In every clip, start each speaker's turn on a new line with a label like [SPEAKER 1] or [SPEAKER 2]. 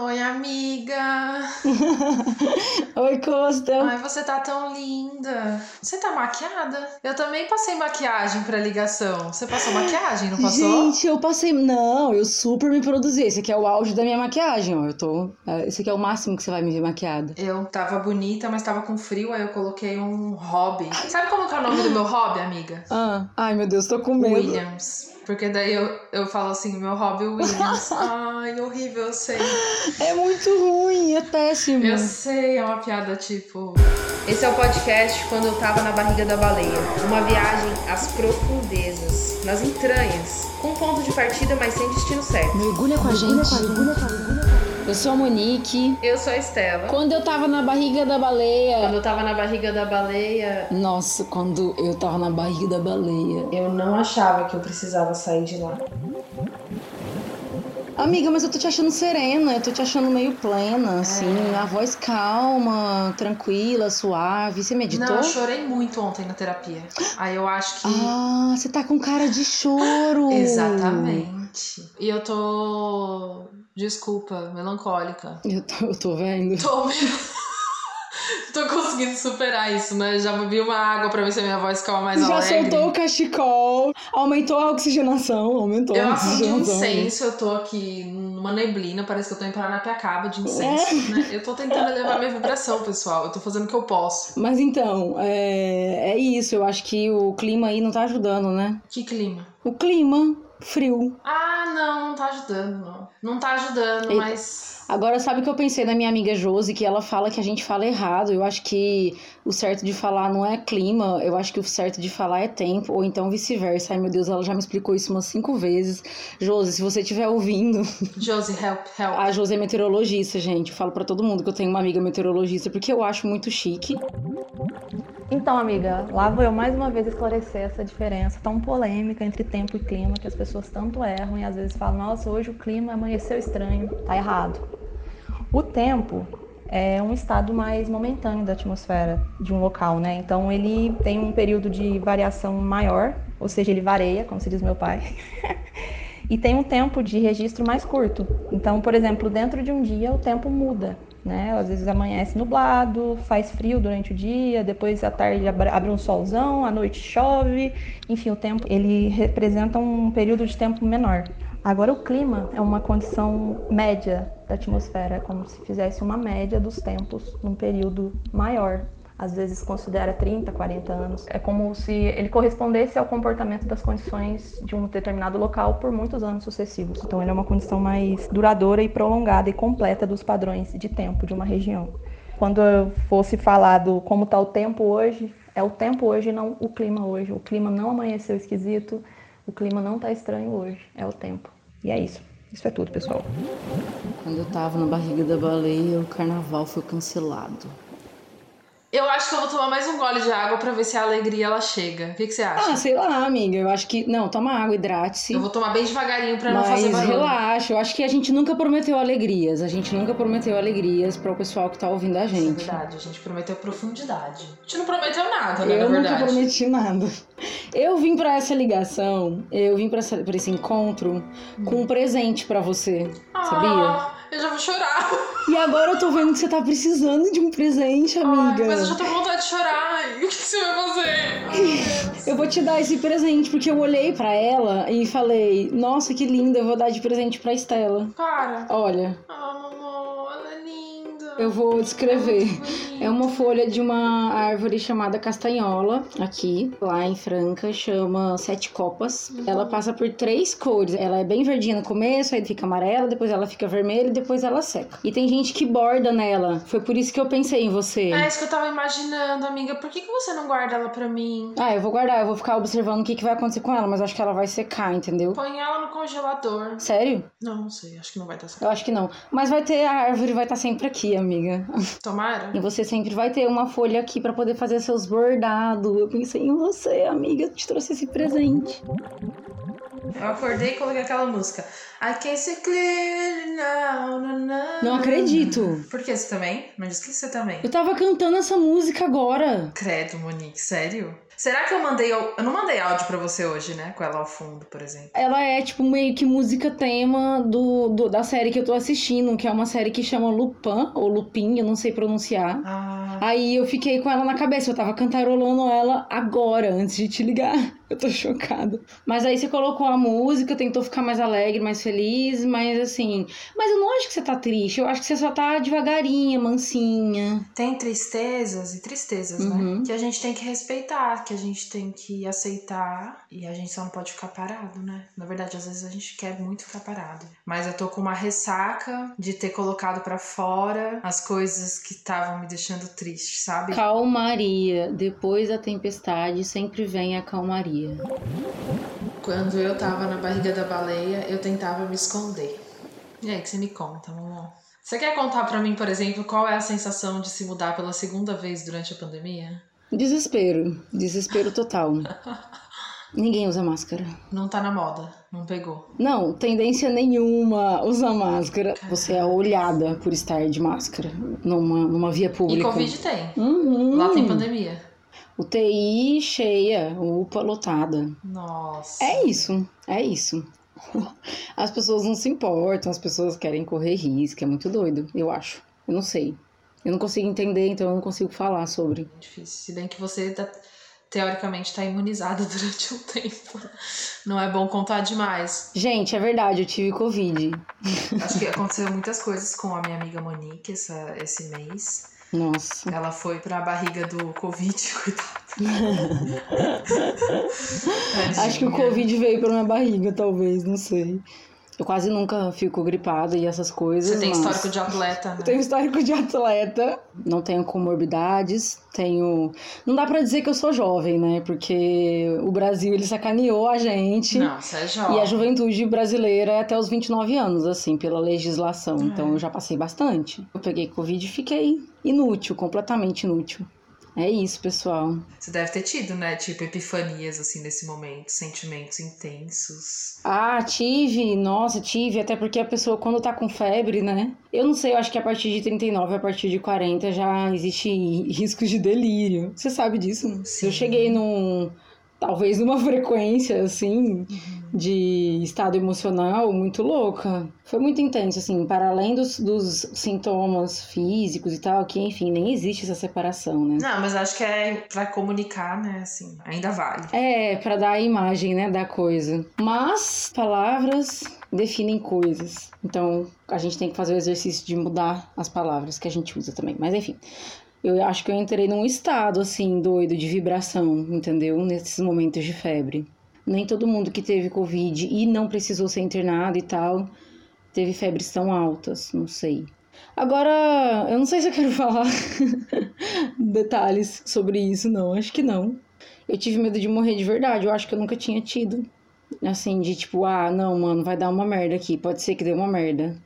[SPEAKER 1] Oi, amiga.
[SPEAKER 2] Oi, Costa.
[SPEAKER 1] Ai, você tá tão linda. Você tá maquiada? Eu também passei maquiagem pra ligação. Você passou maquiagem, não passou?
[SPEAKER 2] Gente, eu passei. Não, eu super me produzi. Esse aqui é o auge da minha maquiagem, ó. Eu tô. é, Esse aqui é o máximo que você vai me ver maquiada.
[SPEAKER 1] Eu tava bonita, mas tava com frio, aí eu coloquei um hobby. Sabe como que é o nome do meu hobby, amiga?
[SPEAKER 2] Ah, ai meu Deus, tô com medo.
[SPEAKER 1] Williams. Porque daí eu, eu falo assim, meu hobby Williams. Ai, horrível, eu sei.
[SPEAKER 2] É muito ruim, é péssimo.
[SPEAKER 1] Eu sei, é uma piada tipo. Esse é o podcast quando eu tava na barriga da baleia. Uma viagem às profundezas, nas entranhas, com ponto de partida, mas sem destino certo.
[SPEAKER 2] Mergulha com a gente. Eu sou a Monique.
[SPEAKER 1] Eu sou a Estela.
[SPEAKER 2] Quando eu tava na barriga da baleia.
[SPEAKER 1] Quando eu tava na barriga da baleia,
[SPEAKER 2] Nossa, quando eu tava na barriga da baleia.
[SPEAKER 1] eu não achava que eu precisava sair de lá.
[SPEAKER 2] Amiga, mas eu tô te achando serena, eu tô te achando meio plena, assim, a voz calma, tranquila, suave. Você meditou?
[SPEAKER 1] Não, eu chorei muito ontem na terapia. Aí eu acho que.
[SPEAKER 2] Ah, você tá com cara de choro.
[SPEAKER 1] Exatamente. E eu tô. Desculpa, melancólica.
[SPEAKER 2] Eu tô, eu tô vendo.
[SPEAKER 1] Tô. Tô conseguindo superar isso, né? Já bebi uma água pra ver se a minha voz ficava mais
[SPEAKER 2] Já
[SPEAKER 1] alegre.
[SPEAKER 2] soltou o cachecol, aumentou a oxigenação, aumentou
[SPEAKER 1] Eu
[SPEAKER 2] a
[SPEAKER 1] acendi um
[SPEAKER 2] oxigenação.
[SPEAKER 1] incenso, eu tô aqui numa neblina, parece que eu tô em Paranapiacaba de incenso,
[SPEAKER 2] É.
[SPEAKER 1] né? Eu tô tentando elevar minha vibração, pessoal. Eu tô fazendo o que eu posso.
[SPEAKER 2] Mas então, é, é isso, eu acho que o clima aí não tá ajudando, né?
[SPEAKER 1] Que clima?
[SPEAKER 2] O clima, frio.
[SPEAKER 1] Ah, não, não tá ajudando, não. Não tá ajudando,
[SPEAKER 2] E-
[SPEAKER 1] mas.
[SPEAKER 2] Agora, sabe o que eu pensei na minha amiga Josi, que ela fala que a gente fala errado. Eu acho que o certo de falar não é clima, eu acho que o certo de falar é tempo, ou então vice-versa. Ai, meu Deus, ela já me explicou isso umas cinco vezes. Josi, se você estiver ouvindo,
[SPEAKER 1] Josie, help, help.
[SPEAKER 2] a Josi é meteorologista, gente. Eu falo pra todo mundo que eu tenho uma amiga meteorologista, porque eu acho muito chique.
[SPEAKER 3] Então, amiga, lá vou eu mais uma vez esclarecer essa diferença tão polêmica entre tempo e clima, que as pessoas tanto erram e às vezes falam, nossa, hoje o clima amanheceu estranho. Tá errado. O tempo é um estado mais momentâneo da atmosfera de um local, né? Então ele tem um período de variação maior, ou seja, ele varia, como se diz meu pai. e tem um tempo de registro mais curto. Então, por exemplo, dentro de um dia o tempo muda, né? Às vezes amanhece nublado, faz frio durante o dia, depois à tarde abre um solzão, à noite chove. Enfim, o tempo ele representa um período de tempo menor. Agora o clima é uma condição média da atmosfera, é como se fizesse uma média dos tempos num período maior. Às vezes considera 30, 40 anos. É como se ele correspondesse ao comportamento das condições de um determinado local por muitos anos sucessivos. Então ele é uma condição mais duradoura e prolongada e completa dos padrões de tempo de uma região. Quando eu fosse falar do como está o tempo hoje, é o tempo hoje, não o clima hoje. O clima não amanheceu esquisito, o clima não está estranho hoje, é o tempo. E é isso. Isso é tudo, pessoal.
[SPEAKER 2] Quando eu tava na barriga da baleia, o carnaval foi cancelado.
[SPEAKER 1] Eu acho que eu vou tomar mais um gole de água pra ver se a alegria ela chega. O que, que você acha?
[SPEAKER 2] Ah, sei lá, amiga. Eu acho que. Não, toma água, hidrate-se.
[SPEAKER 1] Eu vou tomar bem devagarinho pra não fazer barulho.
[SPEAKER 2] relaxa, eu acho que a gente nunca prometeu alegrias. A gente nunca prometeu alegrias para o pessoal que tá ouvindo a
[SPEAKER 1] Isso é
[SPEAKER 2] gente.
[SPEAKER 1] verdade, a gente prometeu profundidade. A gente não prometeu nada, né,
[SPEAKER 2] Eu nunca prometi nada. Eu vim pra essa ligação, eu vim pra esse encontro com um presente pra você, sabia?
[SPEAKER 1] Eu já vou chorar.
[SPEAKER 2] E agora eu tô vendo que você tá precisando de um presente, amiga.
[SPEAKER 1] Ai, mas eu já tô com vontade de chorar. E o que você vai fazer?
[SPEAKER 2] Eu vou te dar esse presente porque eu olhei pra ela e falei: "Nossa, que linda, eu vou dar de presente pra Estela".
[SPEAKER 1] Para.
[SPEAKER 2] Olha,
[SPEAKER 1] Ah, linda.
[SPEAKER 2] Eu vou descrever. É uma folha de uma árvore chamada castanhola, aqui, lá em Franca, chama Sete Copas. Ela passa por três cores. Ela é bem verdinha no começo, aí fica amarela, depois ela fica vermelha e depois ela seca. E tem gente que borda nela. Foi por isso que eu pensei em você.
[SPEAKER 1] É isso que eu tava imaginando, amiga. Por que, que você não guarda ela pra mim?
[SPEAKER 2] Ah, eu vou guardar, eu vou ficar observando o que, que vai acontecer com ela, mas acho que ela vai secar, entendeu?
[SPEAKER 1] Põe ela no congelador.
[SPEAKER 2] Sério?
[SPEAKER 1] Não, não sei. Acho que não vai dar certo.
[SPEAKER 2] Eu acho que não. Mas vai ter, a árvore vai estar sempre aqui, amiga.
[SPEAKER 1] Tomara?
[SPEAKER 2] E você sempre vai ter uma folha aqui pra poder fazer seus bordados. Eu pensei em você, amiga. Eu te trouxe esse presente.
[SPEAKER 1] Eu acordei e coloquei aquela música. I can see clearly now, na, na,
[SPEAKER 2] Não, Não acredito.
[SPEAKER 1] Por que você também? Não disse que você também.
[SPEAKER 2] Eu tava cantando essa música agora.
[SPEAKER 1] Credo, Monique, sério? Será que eu mandei. Eu não mandei áudio pra você hoje, né? Com ela ao fundo, por exemplo.
[SPEAKER 2] Ela é, tipo, meio que música tema do, do- da série que eu tô assistindo, que é uma série que chama Lupin, ou Lupin, eu não sei pronunciar.
[SPEAKER 1] Ah.
[SPEAKER 2] Aí eu fiquei com ela na cabeça, eu tava cantarolando ela agora, antes de te ligar. Eu tô chocada. Mas aí você colocou a música, tentou ficar mais alegre, mais feliz, mas assim. Mas eu não acho que você tá triste, eu acho que você só tá devagarinha, mansinha.
[SPEAKER 1] Tem tristezas e tristezas,
[SPEAKER 2] Uhum.
[SPEAKER 1] né? Que a gente tem que respeitar, que a gente tem que aceitar e a gente só não pode ficar parado, né? Na verdade, às vezes a gente quer muito ficar parado. Mas eu tô com uma ressaca de ter colocado pra fora as coisas que estavam me deixando triste, sabe?
[SPEAKER 2] Calmaria. Depois da tempestade sempre vem a calmaria.
[SPEAKER 1] Quando eu tava na barriga da baleia, eu tentava me esconder. E aí, que você me conta, mamãe? Você quer contar pra mim, por exemplo, qual é a sensação de se mudar pela segunda vez durante a pandemia?
[SPEAKER 2] Desespero. Desespero total. Ninguém usa máscara.
[SPEAKER 1] Não tá na moda, não pegou.
[SPEAKER 2] Não, tendência nenhuma usar máscara. Você é olhada por estar de máscara numa, numa via
[SPEAKER 1] E
[SPEAKER 2] pública.
[SPEAKER 1] Covid tem.
[SPEAKER 2] Uhum.
[SPEAKER 1] Lá tem pandemia.
[SPEAKER 2] UTI cheia, UPA lotada.
[SPEAKER 1] Nossa.
[SPEAKER 2] É isso, é isso. As pessoas não se importam, as pessoas querem correr risco, é muito doido, eu acho. Eu não sei. Eu não consigo entender, então eu não consigo falar sobre.
[SPEAKER 1] Difícil. Se bem que você tá- teoricamente tá imunizada durante um tempo. Não é bom contar demais.
[SPEAKER 2] Gente, é verdade, eu tive Covid.
[SPEAKER 1] Acho que aconteceu muitas coisas com a minha amiga Monique essa, esse mês.
[SPEAKER 2] Nossa.
[SPEAKER 1] Ela foi pra barriga do Covid, coitada.
[SPEAKER 2] Acho que o. Covid veio pra minha barriga, talvez, não sei. Eu quase nunca fico gripada e essas coisas.
[SPEAKER 1] Você tem histórico de atleta, né?
[SPEAKER 2] Eu tenho histórico de atleta, não tenho comorbidades, tenho. Não dá pra dizer que eu sou jovem, né? Porque o Brasil ele sacaneou a gente.
[SPEAKER 1] Não, você é jovem.
[SPEAKER 2] E a juventude brasileira é até os 29 anos, assim, pela legislação.
[SPEAKER 1] É.
[SPEAKER 2] Então eu já passei bastante. Eu peguei Covid e fiquei inútil, completamente inútil. É isso, pessoal.
[SPEAKER 1] Você deve ter tido, né? Tipo, epifanias, assim, nesse momento. Sentimentos intensos.
[SPEAKER 2] Ah, tive, nossa, tive, até porque a pessoa quando tá com febre, né? Eu não sei, eu acho que a partir de 39, a partir de 40 já existe risco de delírio. Você sabe disso? né?
[SPEAKER 1] Sim.
[SPEAKER 2] Eu cheguei num talvez numa frequência assim de estado emocional muito louca. Foi muito intenso assim, para além dos, dos sintomas físicos e tal, que enfim, nem existe essa separação, né?
[SPEAKER 1] Não, mas acho que é pra comunicar, né? Assim, ainda vale.
[SPEAKER 2] É, pra dar a imagem, né, da coisa. Mas palavras definem coisas. Então, a gente tem que fazer o exercício de mudar as palavras que a gente usa também. Mas enfim, eu acho que eu entrei num estado assim doido de vibração, entendeu? Nesses momentos de febre. Nem todo mundo que teve covid e não precisou ser internado e tal, teve febres tão altas, não sei. Agora, eu não sei se eu quero falar detalhes sobre isso, não. Acho que não. Eu tive medo de morrer de verdade. Eu acho que eu nunca tinha tido. Assim, de tipo, ah, não, mano, vai dar uma merda aqui. Pode ser que dê uma merda.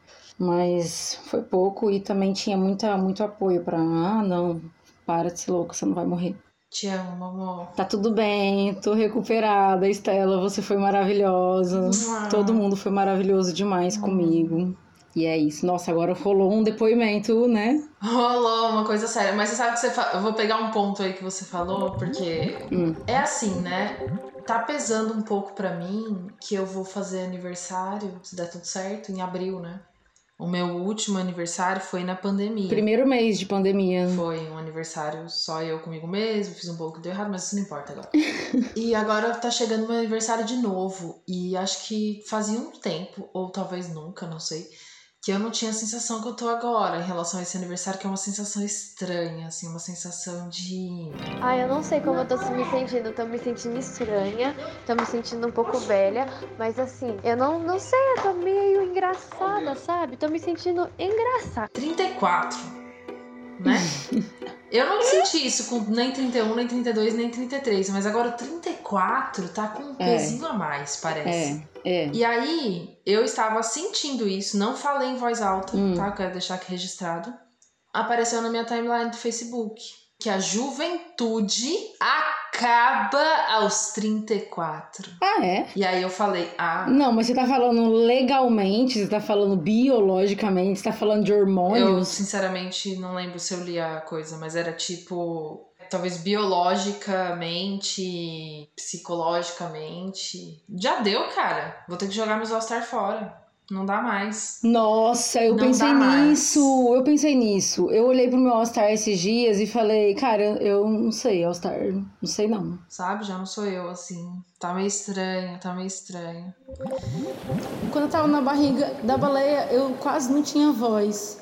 [SPEAKER 2] Mas foi pouco e também tinha muita, muito apoio pra, ah, não, para de ser louca, você não vai morrer.
[SPEAKER 1] Te amo, amor.
[SPEAKER 2] Tá tudo bem, tô recuperada, Estela, você foi maravilhosa.
[SPEAKER 1] Uau.
[SPEAKER 2] Todo mundo foi maravilhoso demais comigo. E é isso. Nossa, agora rolou um depoimento, né?
[SPEAKER 1] Rolou uma coisa séria. Mas você sabe que você fa... Eu vou pegar um ponto aí que você falou, porque
[SPEAKER 2] Hum.
[SPEAKER 1] é assim, né? Tá pesando um pouco pra mim que eu vou fazer aniversário, se der tudo certo, em abril, né? O meu último aniversário foi na pandemia.
[SPEAKER 2] Primeiro mês de pandemia.
[SPEAKER 1] Foi um aniversário só eu comigo mesmo, fiz um bolo que deu errado, mas isso não importa agora. e agora tá chegando meu aniversário de novo. E acho que fazia um tempo, ou talvez nunca, não sei, que eu não tinha a sensação que eu tô agora em relação a esse aniversário, que é uma sensação estranha, assim, uma sensação de.
[SPEAKER 4] Ai, eu não sei como eu tô me sentindo. Eu tô me sentindo estranha, tô me sentindo um pouco velha, mas assim, eu não, não sei, eu tô meio engraçada, sabe? Tô me sentindo engraçada.
[SPEAKER 1] 34, né? eu não senti isso com nem 31, nem 32, nem 33, mas agora o 34 tá com um
[SPEAKER 2] É.
[SPEAKER 1] pezinho a mais, parece.
[SPEAKER 2] É, é.
[SPEAKER 1] E aí, eu estava sentindo isso, não falei em voz alta,
[SPEAKER 2] Hum.
[SPEAKER 1] tá? Eu quero deixar aqui registrado. Apareceu na minha timeline do Facebook que a juventude acaba aos 34.
[SPEAKER 2] Ah, é?
[SPEAKER 1] E aí eu falei, ah,
[SPEAKER 2] Não, mas você tá falando legalmente, você tá falando biologicamente, você tá falando de
[SPEAKER 1] eu
[SPEAKER 2] hormônios.
[SPEAKER 1] sinceramente não lembro se eu li a coisa, mas era tipo. Talvez biologicamente, psicologicamente. Já deu, cara. Vou ter que jogar meus All-Star fora. Não dá mais.
[SPEAKER 2] Nossa, eu
[SPEAKER 1] Não
[SPEAKER 2] pensei
[SPEAKER 1] dá mais.
[SPEAKER 2] nisso. Eu pensei nisso. Eu olhei pro meu All-Star esses dias e falei, cara, eu não sei, All-Star. Não sei não.
[SPEAKER 1] Sabe? Já não sou eu, assim. Tá meio estranho, tá meio estranho.
[SPEAKER 2] Quando eu tava na barriga da baleia, eu quase não tinha voz.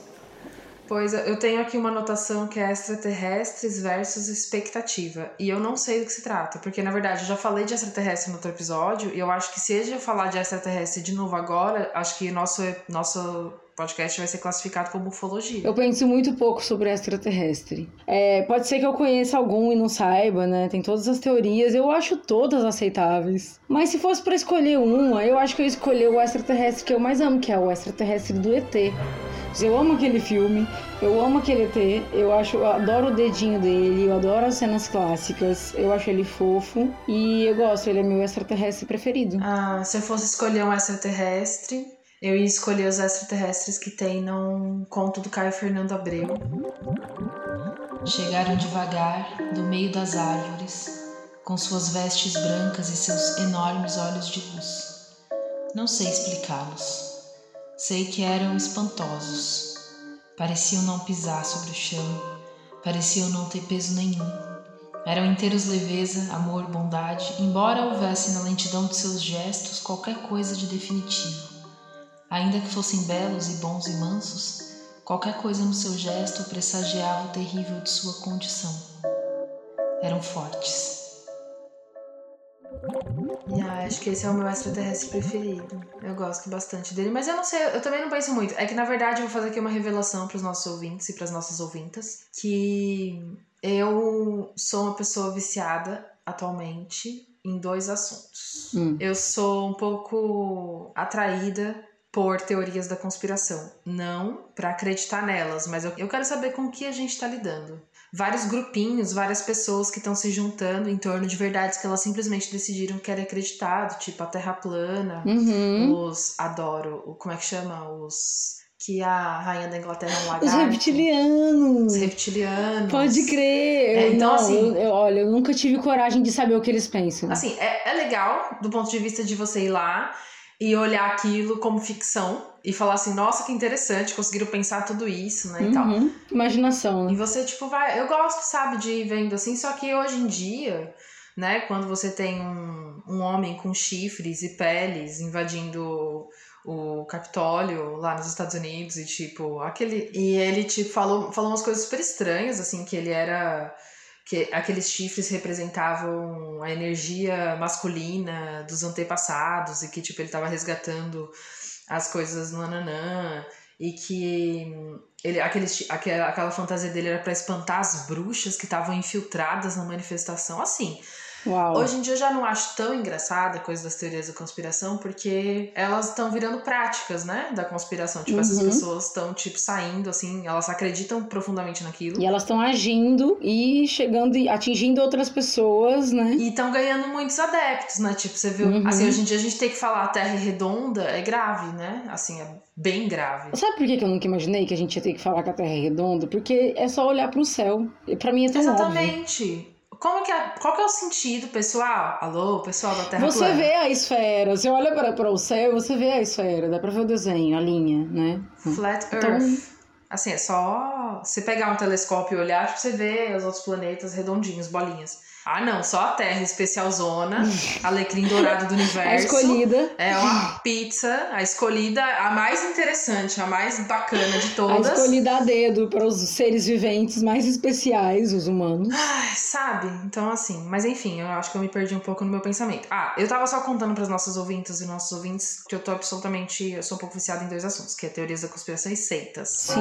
[SPEAKER 1] Pois eu tenho aqui uma anotação que é extraterrestres versus expectativa. E eu não sei do que se trata, porque na verdade eu já falei de extraterrestre no outro episódio, e eu acho que se eu falar de extraterrestre de novo agora, acho que nosso, nosso podcast vai ser classificado como ufologia.
[SPEAKER 2] Eu penso muito pouco sobre extraterrestre. É, pode ser que eu conheça algum e não saiba, né? Tem todas as teorias, eu acho todas aceitáveis. Mas se fosse pra escolher uma, eu acho que eu ia escolher o extraterrestre que eu mais amo, que é o extraterrestre do ET. Eu amo aquele filme, eu amo aquele ET, eu acho, eu adoro o dedinho dele, eu adoro as cenas clássicas, eu acho ele fofo e eu gosto, ele é meu extraterrestre preferido.
[SPEAKER 1] Ah, se eu fosse escolher um extraterrestre, eu ia escolher os extraterrestres que tem num conto do Caio Fernando Abreu. Chegaram devagar do meio das árvores, com suas vestes brancas e seus enormes olhos de luz. Não sei explicá-los. Sei que eram espantosos. Pareciam não pisar sobre o chão, pareciam não ter peso nenhum. Eram inteiros leveza, amor, bondade, embora houvesse na lentidão de seus gestos qualquer coisa de definitivo. Ainda que fossem belos e bons e mansos, qualquer coisa no seu gesto pressagiava o terrível de sua condição. Eram fortes. Ah, acho que esse é o meu extraterrestre preferido. Eu gosto bastante dele, mas eu não sei, eu também não penso muito. É que na verdade eu vou fazer aqui uma revelação para os nossos ouvintes e para as nossas ouvintas que eu sou uma pessoa viciada atualmente em dois assuntos.
[SPEAKER 2] Hum.
[SPEAKER 1] Eu sou um pouco atraída por teorias da conspiração. Não para acreditar nelas, mas eu, eu quero saber com o que a gente está lidando. Vários grupinhos, várias pessoas que estão se juntando em torno de verdades que elas simplesmente decidiram que era acreditado, tipo a Terra plana,
[SPEAKER 2] Uhum.
[SPEAKER 1] os adoro, o- como é que chama? Os que a rainha da Inglaterra é um
[SPEAKER 2] Os
[SPEAKER 1] lagarto.
[SPEAKER 2] reptilianos.
[SPEAKER 1] Os reptilianos.
[SPEAKER 2] Pode crer.
[SPEAKER 1] É, então,
[SPEAKER 2] não,
[SPEAKER 1] assim-
[SPEAKER 2] eu- eu- olha, eu nunca tive coragem de saber o que eles pensam.
[SPEAKER 1] Assim, é, é legal do ponto de vista de você ir lá e olhar aquilo como ficção e falar assim, nossa, que interessante, conseguiram pensar tudo isso, né, e tal.
[SPEAKER 2] Uhum. Imaginação,
[SPEAKER 1] E
[SPEAKER 2] né?
[SPEAKER 1] você, tipo, vai. Eu gosto, sabe, de ir vendo assim, só que hoje em dia, né, quando você tem um, um homem com chifres e peles invadindo o Capitólio lá nos Estados Unidos e, tipo, aquele. E ele, tipo, falou, falou umas coisas super estranhas, assim, que ele era. Que aqueles chifres representavam a energia masculina dos antepassados e que, tipo, ele tava resgatando as coisas no Ananã e que ele, aqueles, aquela, aquela fantasia dele era pra espantar as bruxas que estavam infiltradas na manifestação. Assim,
[SPEAKER 2] Uau.
[SPEAKER 1] hoje em dia eu já não acho tão engraçada a coisa das teorias da conspiração, porque elas estão virando práticas, né? Da conspiração. Tipo, essas
[SPEAKER 2] Uhum.
[SPEAKER 1] pessoas estão, tipo, saindo, assim, elas acreditam profundamente naquilo.
[SPEAKER 2] E elas estão agindo e chegando e atingindo outras pessoas, né?
[SPEAKER 1] E estão ganhando muitos adeptos, né? Tipo, você viu.
[SPEAKER 2] Uhum.
[SPEAKER 1] Assim, hoje em dia a gente tem que falar a Terra é redonda, é grave, né? Assim, é bem grave.
[SPEAKER 2] Sabe por que eu nunca imaginei que a gente ia ter que falar que a Terra é redonda? Porque é só olhar pro céu. E pra mim é tão óbvio.
[SPEAKER 1] Como que é, qual que é o sentido, pessoal? Alô, pessoal da Terra
[SPEAKER 2] Você
[SPEAKER 1] plana.
[SPEAKER 2] vê a esfera, você olha para, para o céu, você vê a esfera, dá pra ver o desenho, a linha, né?
[SPEAKER 1] Flat
[SPEAKER 2] Então-
[SPEAKER 1] Earth. Assim, é só você pegar um telescópio e olhar, você vê os outros planetas redondinhos, bolinhas. Ah, não, só a Terra especialzona, alecrim dourado do
[SPEAKER 2] A
[SPEAKER 1] universo.
[SPEAKER 2] escolhida,
[SPEAKER 1] É uma pizza, a escolhida, a mais interessante, a mais bacana de
[SPEAKER 2] a
[SPEAKER 1] todas.
[SPEAKER 2] escolhida a dedo para os seres viventes mais especiais, os humanos.
[SPEAKER 1] Ai, sabe? Então, assim, mas enfim, eu acho que eu me perdi um pouco no meu pensamento. Ah, eu tava só contando pras nossas ouvintas e nossos ouvintes que eu tô absolutamente. Eu sou um pouco viciada em dois assuntos, que é teorias da conspiração e seitas.
[SPEAKER 2] Sim.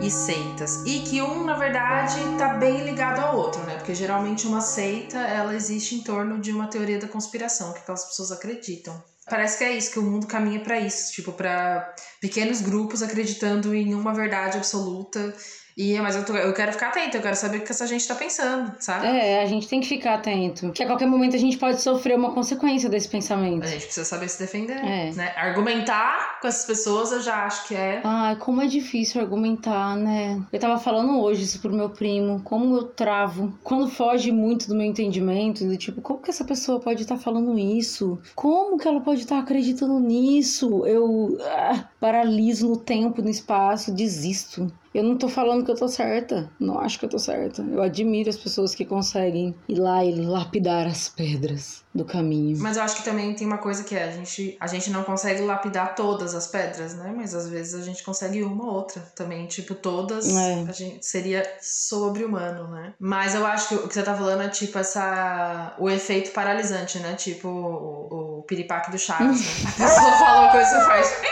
[SPEAKER 1] E seitas. E que um, na verdade, tá bem ligado ao outro, né? Porque geralmente uma seita, ela existe em torno de uma teoria da conspiração, que aquelas pessoas acreditam. Parece que é isso, que o mundo caminha pra isso, tipo, pra pequenos grupos acreditando em uma verdade absoluta E, mas eu, tô- eu quero ficar atenta, eu quero saber o que essa gente tá pensando, sabe?
[SPEAKER 2] É, a gente tem que ficar atento. Que a qualquer momento a gente pode sofrer uma consequência desse pensamento.
[SPEAKER 1] A gente precisa saber se defender,
[SPEAKER 2] É.
[SPEAKER 1] né? Argumentar com essas pessoas eu já acho que é.
[SPEAKER 2] Ai, como é difícil argumentar, né? Eu tava falando hoje isso pro meu primo, como eu travo. Quando foge muito do meu entendimento, do tipo, como que essa pessoa pode estar falando isso? Como que ela pode estar acreditando nisso? Eu ah, paraliso no tempo, no espaço, desisto. Eu não tô falando que eu tô certa. Não acho que eu tô certa. Eu admiro as pessoas que conseguem ir lá e lapidar as pedras do caminho.
[SPEAKER 1] Mas eu acho que também tem uma coisa que é, a gente, a gente não consegue lapidar todas as pedras, né? Mas às vezes a gente consegue uma ou outra também. Tipo, todas
[SPEAKER 2] É.
[SPEAKER 1] a gente seria sobre-humano, né? Mas eu acho que o que você tá falando é tipo essa. o efeito paralisante, né? Tipo o, o piripaque do Chaves, né? A pessoa fala uma coisa e faz.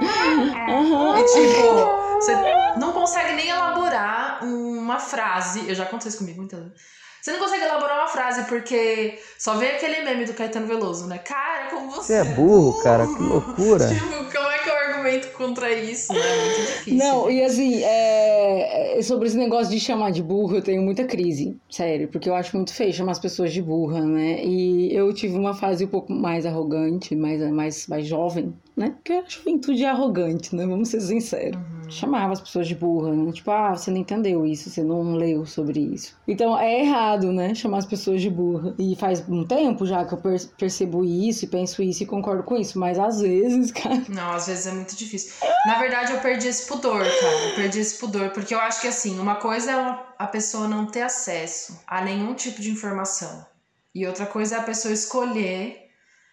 [SPEAKER 1] E tipo, você não consegue nem elaborar uma frase. Eu já aconteceu isso comigo muitas vezes. Você não consegue elaborar uma frase porque só vem aquele meme do Caetano Veloso, né? Cara, como você.
[SPEAKER 5] Você é burro, cara, que loucura.
[SPEAKER 1] Tipo, como é que eu argumento contra isso? Né? É muito difícil.
[SPEAKER 2] Não, e assim, é, sobre esse negócio de chamar de burro, eu tenho muita crise, sério, porque eu acho muito feio chamar as pessoas de burra, né? E eu tive uma fase um pouco mais arrogante, mais, mais, mais jovem, né? Porque a juventude é arrogante, né? Vamos ser sinceros.
[SPEAKER 1] Uhum.
[SPEAKER 2] Chamava as pessoas de burra, né? Tipo, ah, você não entendeu isso, você não leu sobre isso. Então é errado, né? Chamar as pessoas de burra. E faz um tempo já que eu per- percebo isso e penso isso e concordo com isso, mas às vezes, cara.
[SPEAKER 1] Não, às vezes é muito difícil. Na verdade, eu perdi esse pudor, cara. Eu perdi esse pudor. Porque eu acho que, assim, uma coisa é a pessoa não ter acesso a nenhum tipo de informação. E outra coisa é a pessoa escolher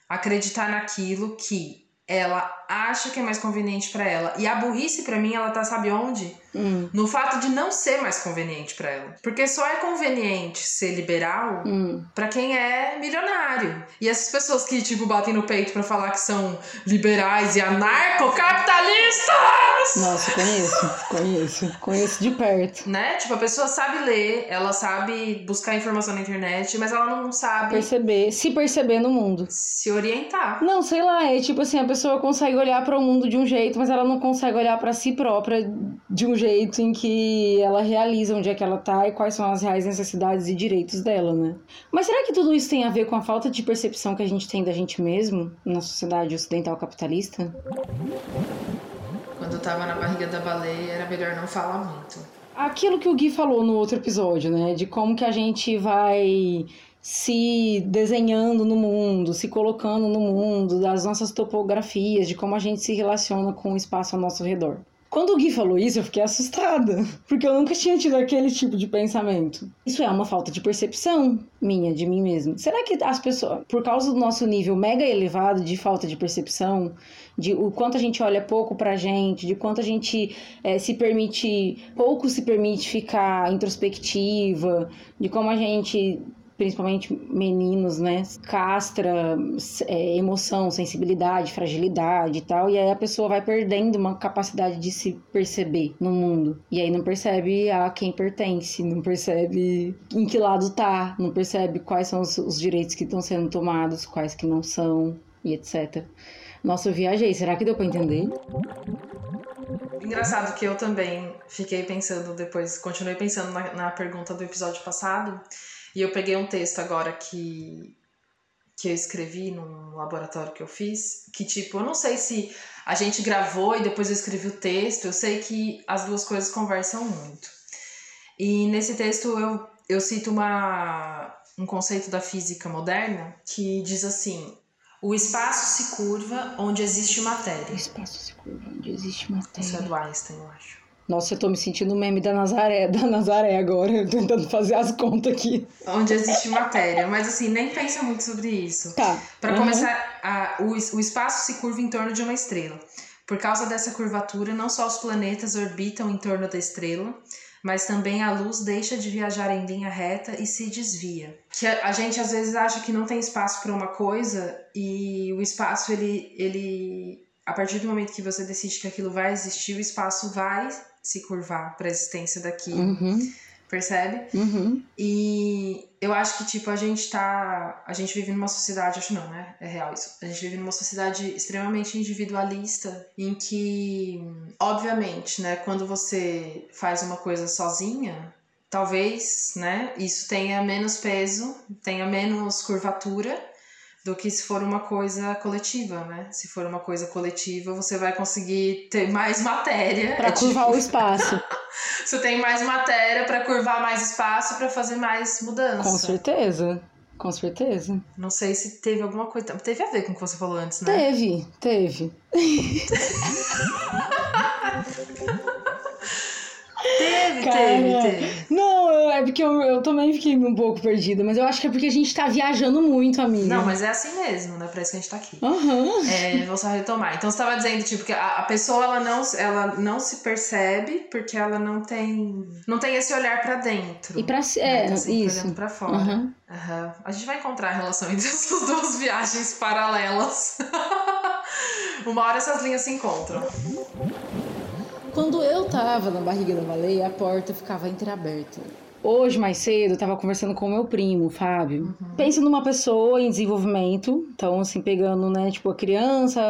[SPEAKER 1] acreditar naquilo que ela acha que é mais conveniente pra ela. E a burrice, pra mim, ela tá, sabe onde?
[SPEAKER 2] Hum,
[SPEAKER 1] No fato de não ser mais conveniente pra ela. Porque só é conveniente ser liberal
[SPEAKER 2] hum.
[SPEAKER 1] Pra quem é milionário. E essas pessoas que, tipo, batem no peito pra falar que são liberais e anarcocapitalistas!
[SPEAKER 2] Nossa, conheço, conheço. Conheço de perto.
[SPEAKER 1] Né? Tipo, a pessoa sabe ler, ela sabe buscar informação na internet, mas ela não sabe
[SPEAKER 2] Perceber, se perceber no mundo.
[SPEAKER 1] se orientar.
[SPEAKER 2] Não, sei lá, é tipo assim, a pessoa consegue olhar para o mundo de um jeito, mas ela não consegue olhar para si própria de um jeito em que ela realiza onde é que ela tá e quais são as reais necessidades e direitos dela, né? Mas será que tudo isso tem a ver com a falta de percepção que a gente tem da gente mesmo na sociedade ocidental capitalista?
[SPEAKER 1] Quando eu tava na barriga da baleia, era melhor não falar muito.
[SPEAKER 2] Aquilo que o Gui falou no outro episódio, né? De como que a gente vai se desenhando no mundo, se colocando no mundo, das nossas topografias, de como a gente se relaciona com o espaço ao nosso redor. Quando o Gui falou isso, eu fiquei assustada, porque eu nunca tinha tido aquele tipo de pensamento. Isso é uma falta de percepção minha, de mim mesma. Será que as pessoas, por causa do nosso nível mega elevado de falta de percepção, de o quanto a gente olha pouco pra gente, de quanto a gente eh, se permite, pouco se permite ficar introspectiva, de como a gente principalmente meninos, né? Castra é, emoção, sensibilidade, fragilidade e tal. E aí a pessoa vai perdendo uma capacidade de se perceber no mundo. E aí não percebe a quem pertence, não percebe em que lado tá, não percebe quais são os, os direitos que estão sendo tomados, quais que não são, e etc. Nossa, eu viajei. Será que deu pra entender?
[SPEAKER 1] Engraçado que eu também fiquei pensando depois, continuei pensando na, na pergunta do episódio passado, e eu peguei um texto agora que, que eu escrevi num laboratório que eu fiz, que tipo, eu não sei se a gente gravou e depois eu escrevi o texto, eu sei que as duas coisas conversam muito. E nesse texto eu, eu cito uma, um conceito da física moderna que diz assim: o espaço se curva onde existe
[SPEAKER 2] O
[SPEAKER 1] matéria.
[SPEAKER 2] espaço se curva onde existe
[SPEAKER 1] Isso é
[SPEAKER 2] matéria.
[SPEAKER 1] do Einstein, eu acho.
[SPEAKER 2] Nossa, eu tô me sentindo o meme da Nazaré, da Nazaré agora, eu tentando fazer as contas aqui.
[SPEAKER 1] Onde existe matéria. Mas assim, nem pensa muito sobre isso.
[SPEAKER 2] Tá.
[SPEAKER 1] Para
[SPEAKER 2] Uhum.
[SPEAKER 1] começar, a- o, o espaço se curva em torno de uma estrela. Por causa dessa curvatura, não só os planetas orbitam em torno da estrela, mas também a luz deixa de viajar em linha reta e se desvia. Que a, a gente às vezes acha que não tem espaço para uma coisa e o espaço ele ele a partir do momento que você decide que aquilo vai existir, o espaço vai se curvar para a existência daquilo.
[SPEAKER 2] Uhum.
[SPEAKER 1] percebe?
[SPEAKER 2] Uhum.
[SPEAKER 1] E eu acho que, tipo, a gente tá. A gente vive numa sociedade, acho não, né? É real isso. A gente vive numa sociedade extremamente individualista, em que, obviamente, né, quando você faz uma coisa sozinha, talvez, né, isso tenha menos peso, tenha menos curvatura do que se for uma coisa coletiva, né? Se for uma coisa coletiva, você vai conseguir ter mais matéria.
[SPEAKER 2] Pra
[SPEAKER 1] É
[SPEAKER 2] curvar
[SPEAKER 1] tipo-
[SPEAKER 2] o espaço.
[SPEAKER 1] Você tem mais matéria pra curvar mais espaço pra fazer mais mudança.
[SPEAKER 2] Com certeza. Com certeza.
[SPEAKER 1] Não sei se teve alguma coisa. Teve a ver com o que você falou antes, né?
[SPEAKER 2] Teve, teve.
[SPEAKER 1] Teve,
[SPEAKER 2] Cara.
[SPEAKER 1] teve, teve.
[SPEAKER 2] Não, eu- é porque eu, eu também fiquei um pouco perdida, mas eu acho que é porque a gente tá viajando muito, amiga.
[SPEAKER 1] Não, mas é assim mesmo, né? Pra isso que a gente tá aqui.
[SPEAKER 2] Aham.
[SPEAKER 1] É, vou só retomar. Então você tava dizendo, tipo, que a, a pessoa ela não, ela não se percebe porque ela não tem. Não tem esse olhar pra dentro.
[SPEAKER 2] E pra. si-
[SPEAKER 1] né?
[SPEAKER 2] É,
[SPEAKER 1] sempre
[SPEAKER 2] isso.
[SPEAKER 1] olhando pra fora.
[SPEAKER 2] Aham.
[SPEAKER 1] Aham. A gente vai encontrar a relação entre essas duas viagens paralelas. Uma hora essas linhas se encontram.
[SPEAKER 2] Quando eu tava na barriga da baleia, a porta ficava entreaberta. Hoje, mais cedo, eu tava conversando com o meu primo, Fábio. Pensa numa pessoa em desenvolvimento, então, assim, pegando, né, tipo, a criança,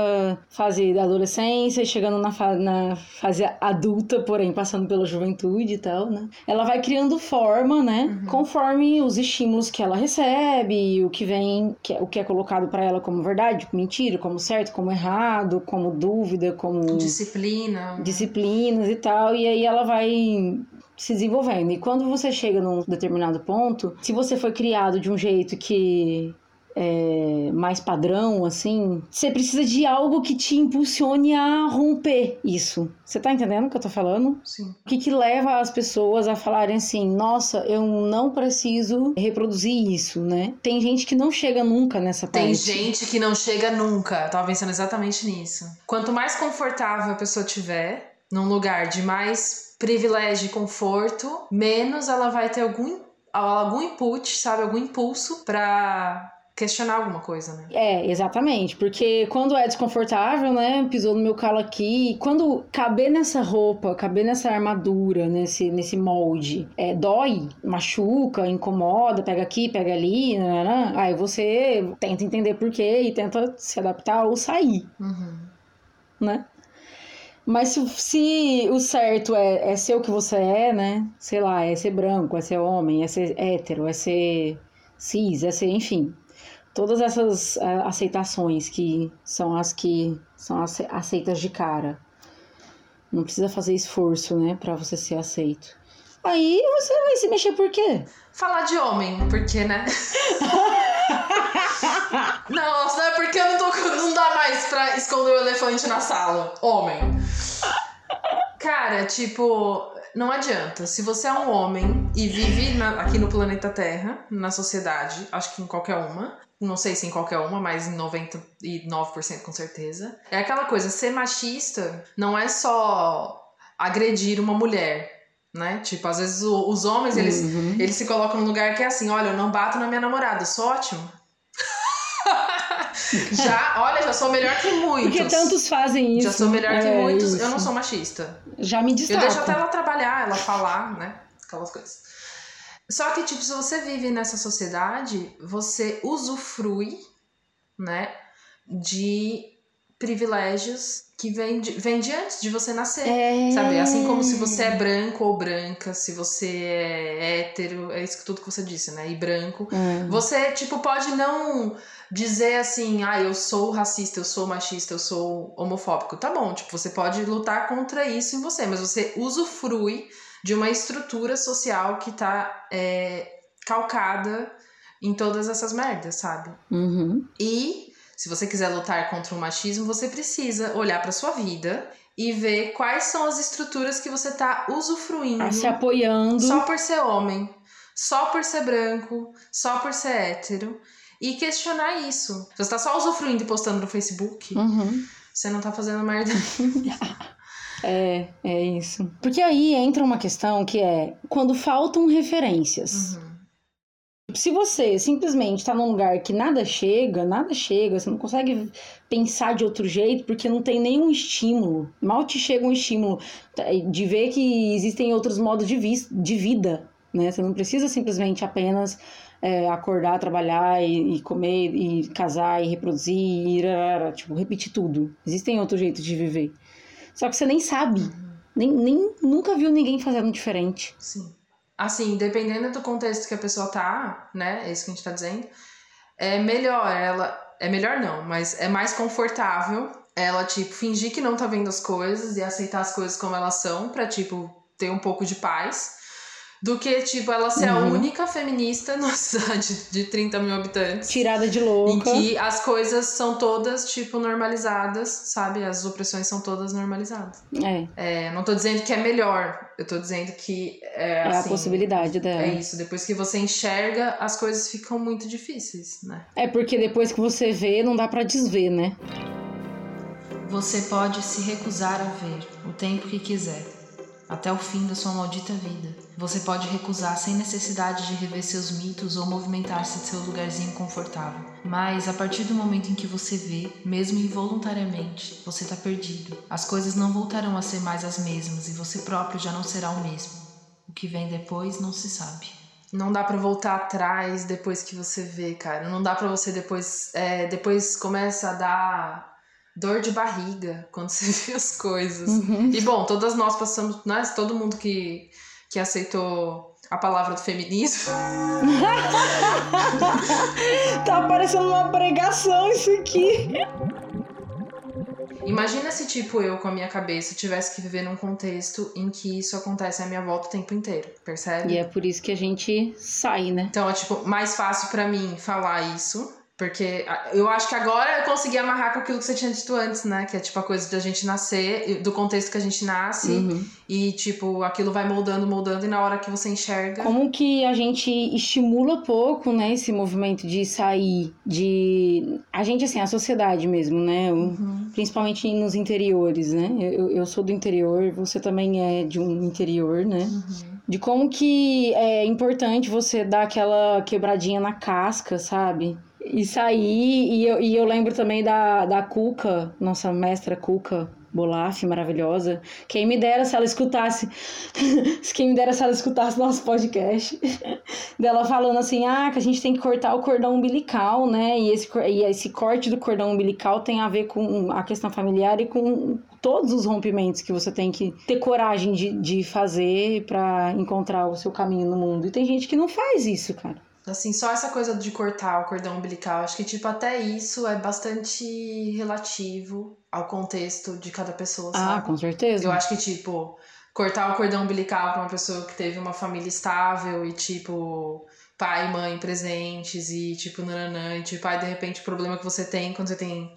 [SPEAKER 2] fase da adolescência, chegando na, fa na fase adulta, porém, passando pela juventude e tal, né? Ela vai criando forma, né, conforme os estímulos que ela recebe, o que vem, que é- o que é colocado pra ela como verdade, como mentira, como certo, como errado, como dúvida, como
[SPEAKER 1] Disciplina.
[SPEAKER 2] disciplinas e tal, e aí ela vai se desenvolvendo. E quando você chega num determinado ponto, se você foi criado de um jeito que é mais padrão, assim, você precisa de algo que te impulsione a romper isso. Você tá entendendo o que eu tô falando?
[SPEAKER 1] Sim.
[SPEAKER 2] O que, que leva as pessoas a falarem assim, nossa, eu não preciso reproduzir isso, né? Tem gente que não chega nunca nessa
[SPEAKER 1] Tem
[SPEAKER 2] parte.
[SPEAKER 1] gente que não chega nunca. Eu tava pensando exatamente nisso. Quanto mais confortável a pessoa tiver, num lugar de mais privilégio e conforto, menos ela vai ter algum, algum input, sabe? Algum impulso pra questionar alguma coisa, né?
[SPEAKER 2] É, exatamente. Porque quando é desconfortável, né? Pisou no meu calo aqui. Quando caber nessa roupa, caber nessa armadura, nesse, nesse molde, é, dói, machuca, incomoda, pega aqui, pega ali, né? aí você tenta entender por quê e tenta se adaptar ou sair,
[SPEAKER 1] Uhum.
[SPEAKER 2] né? Mas se, se o certo é, é ser o que você é, né? Sei lá, é ser branco, é ser homem, é ser hétero, é ser cis, é ser, enfim. Todas essas ah, aceitações que são as que são ace- aceitas de cara. Não precisa fazer esforço, né, pra você ser aceito. Aí você vai se mexer por quê?
[SPEAKER 1] Falar de homem, porque, né? não, não é porque eu não tô. Não dá mais pra esconder o elefante na sala. Homem. Cara, tipo, não adianta. Se você é um homem e vive na- aqui no planeta Terra, na sociedade, acho que em qualquer uma, não sei se em qualquer uma, mas em 99% com certeza. É aquela coisa, ser machista não é só agredir uma mulher, né? Tipo, às vezes o- os homens, eles,
[SPEAKER 2] Uhum.
[SPEAKER 1] eles se colocam num lugar que é assim, olha, eu não bato na minha namorada, eu sou ótimo. já, olha, já sou melhor que muitos.
[SPEAKER 2] Porque tantos fazem isso.
[SPEAKER 1] Já sou melhor que
[SPEAKER 2] É,
[SPEAKER 1] muitos, eu
[SPEAKER 2] isso.
[SPEAKER 1] não sou machista.
[SPEAKER 2] Já me
[SPEAKER 1] Eu
[SPEAKER 2] destaco.
[SPEAKER 1] deixo até ela trabalhar, ela falar, né? Aquelas coisas. Só que, tipo, se você vive nessa sociedade, você usufrui, né, de privilégios que vêm de, vêm de antes de você nascer.
[SPEAKER 2] É...
[SPEAKER 1] Sabe? Assim como se você é branco ou branca, se você é hétero, é isso que tudo que você disse, né? E branco.
[SPEAKER 2] É.
[SPEAKER 1] Você, tipo, pode não dizer assim, ah, eu sou racista, eu sou machista, eu sou homofóbico. Tá bom, tipo, você pode lutar contra isso em você, mas você usufrui de uma estrutura social que tá é, calcada em todas essas merdas, sabe?
[SPEAKER 2] Uhum.
[SPEAKER 1] E se você quiser lutar contra o machismo, você precisa olhar pra sua vida e ver quais são as estruturas que você tá usufruindo
[SPEAKER 2] Tá se apoiando.
[SPEAKER 1] só por ser homem, só por ser branco, só por ser hétero. E questionar isso. Se você tá só usufruindo e postando no Facebook,
[SPEAKER 2] Uhum.
[SPEAKER 1] você não tá fazendo merda.
[SPEAKER 2] É, é isso. Porque aí entra uma questão que é quando faltam referências.
[SPEAKER 1] Uhum.
[SPEAKER 2] Se você simplesmente tá num lugar que nada chega, nada chega, você não consegue pensar de outro jeito porque não tem nenhum estímulo. Mal te chega um estímulo de ver que existem outros modos de, de vida, né? Você não precisa simplesmente apenas é, acordar, trabalhar e, e, comer e casar e reproduzir e irarara, tipo, repetir tudo. Existem outros jeitos de viver. Só que você nem sabe. Nem, nem nunca viu ninguém fazendo diferente.
[SPEAKER 1] Sim. Assim, dependendo do contexto que a pessoa tá, né? É isso que a gente tá dizendo. É melhor ela. É melhor não, mas é mais confortável ela, tipo, fingir que não tá vendo as coisas e aceitar as coisas como elas são, pra, tipo, ter um pouco de paz do que, tipo, ela ser uhum. a única feminista numa cidade de 30 mil habitantes.
[SPEAKER 2] Tirada de louca.
[SPEAKER 1] Em que as coisas são todas, tipo, normalizadas, sabe? As opressões são todas normalizadas.
[SPEAKER 2] É.
[SPEAKER 1] é não tô dizendo que é melhor, eu tô dizendo que é,
[SPEAKER 2] é
[SPEAKER 1] assim,
[SPEAKER 2] a possibilidade dela.
[SPEAKER 1] É isso, depois que você enxerga, as coisas ficam muito difíceis, né?
[SPEAKER 2] É porque depois que você vê, não dá para desver, né?
[SPEAKER 1] Você pode se recusar a ver o tempo que quiser até o fim da sua maldita vida. Você pode recusar sem necessidade de rever seus mitos ou movimentar-se de seu lugarzinho confortável. Mas a partir do momento em que você vê, mesmo involuntariamente, você está perdido. As coisas não voltarão a ser mais as mesmas e você próprio já não será o mesmo. O que vem depois não se sabe. Não dá para voltar atrás depois que você vê, cara. Não dá para você depois. É, depois começa a dar dor de barriga quando você vê as coisas. Uhum. E bom, todas nós passamos, né? Todo mundo que, que aceitou a palavra do feminismo.
[SPEAKER 2] tá parecendo uma pregação isso aqui.
[SPEAKER 1] Imagina se, tipo, eu com a minha cabeça tivesse que viver num contexto em que isso acontece à minha volta o tempo inteiro, percebe?
[SPEAKER 2] E é por isso que a gente sai, né?
[SPEAKER 1] Então é, tipo, mais fácil para mim falar isso porque eu acho que agora eu consegui amarrar com aquilo que você tinha dito antes, né? Que é tipo a coisa da gente nascer, do contexto que a gente nasce, uhum. e tipo, aquilo vai moldando, moldando, e na hora que você enxerga.
[SPEAKER 2] Como que a gente estimula pouco, né, esse movimento de sair, de. A gente, assim, a sociedade mesmo, né? Uhum. Principalmente nos interiores, né? Eu, eu sou do interior, você também é de um interior, né? Uhum. De como que é importante você dar aquela quebradinha na casca, sabe? E saí, e eu, e eu lembro também da, da Cuca, nossa mestra Cuca Bolaf, maravilhosa. Quem me dera se ela escutasse, quem me dera se ela escutasse nosso podcast, dela falando assim, ah, que a gente tem que cortar o cordão umbilical, né? E esse, e esse corte do cordão umbilical tem a ver com a questão familiar e com todos os rompimentos que você tem que ter coragem de, de fazer para encontrar o seu caminho no mundo. E tem gente que não faz isso, cara.
[SPEAKER 1] Assim, só essa coisa de cortar o cordão umbilical, acho que, tipo, até isso é bastante relativo ao contexto de cada pessoa, ah, sabe?
[SPEAKER 2] Ah, com certeza.
[SPEAKER 1] Eu acho que, tipo, cortar o cordão umbilical pra uma pessoa que teve uma família estável e, tipo, pai e mãe presentes e, tipo, nananã, e, tipo, aí, de repente, o problema que você tem quando você tem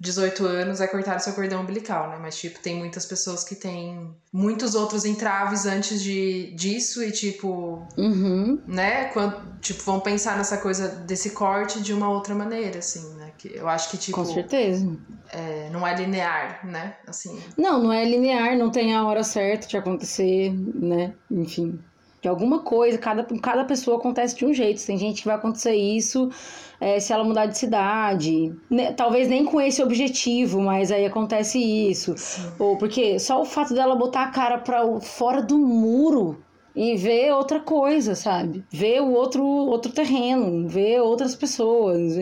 [SPEAKER 1] 18 anos é cortar o seu cordão umbilical, né? Mas, tipo, tem muitas pessoas que têm muitos outros entraves antes de, disso e, tipo,
[SPEAKER 2] uhum.
[SPEAKER 1] né? Quando, tipo, vão pensar nessa coisa desse corte de uma outra maneira, assim, né? Que eu acho que, tipo.
[SPEAKER 2] Com certeza.
[SPEAKER 1] É, não é linear, né? Assim.
[SPEAKER 2] Não, não é linear, não tem a hora certa de acontecer, né? Enfim. De alguma coisa, cada, cada pessoa acontece de um jeito. Tem gente que vai acontecer isso é, se ela mudar de cidade. Né, talvez nem com esse objetivo, mas aí acontece isso. Sim. Ou porque só o fato dela botar a cara para fora do muro e ver outra coisa, sabe? Ver o outro, outro terreno, ver outras pessoas,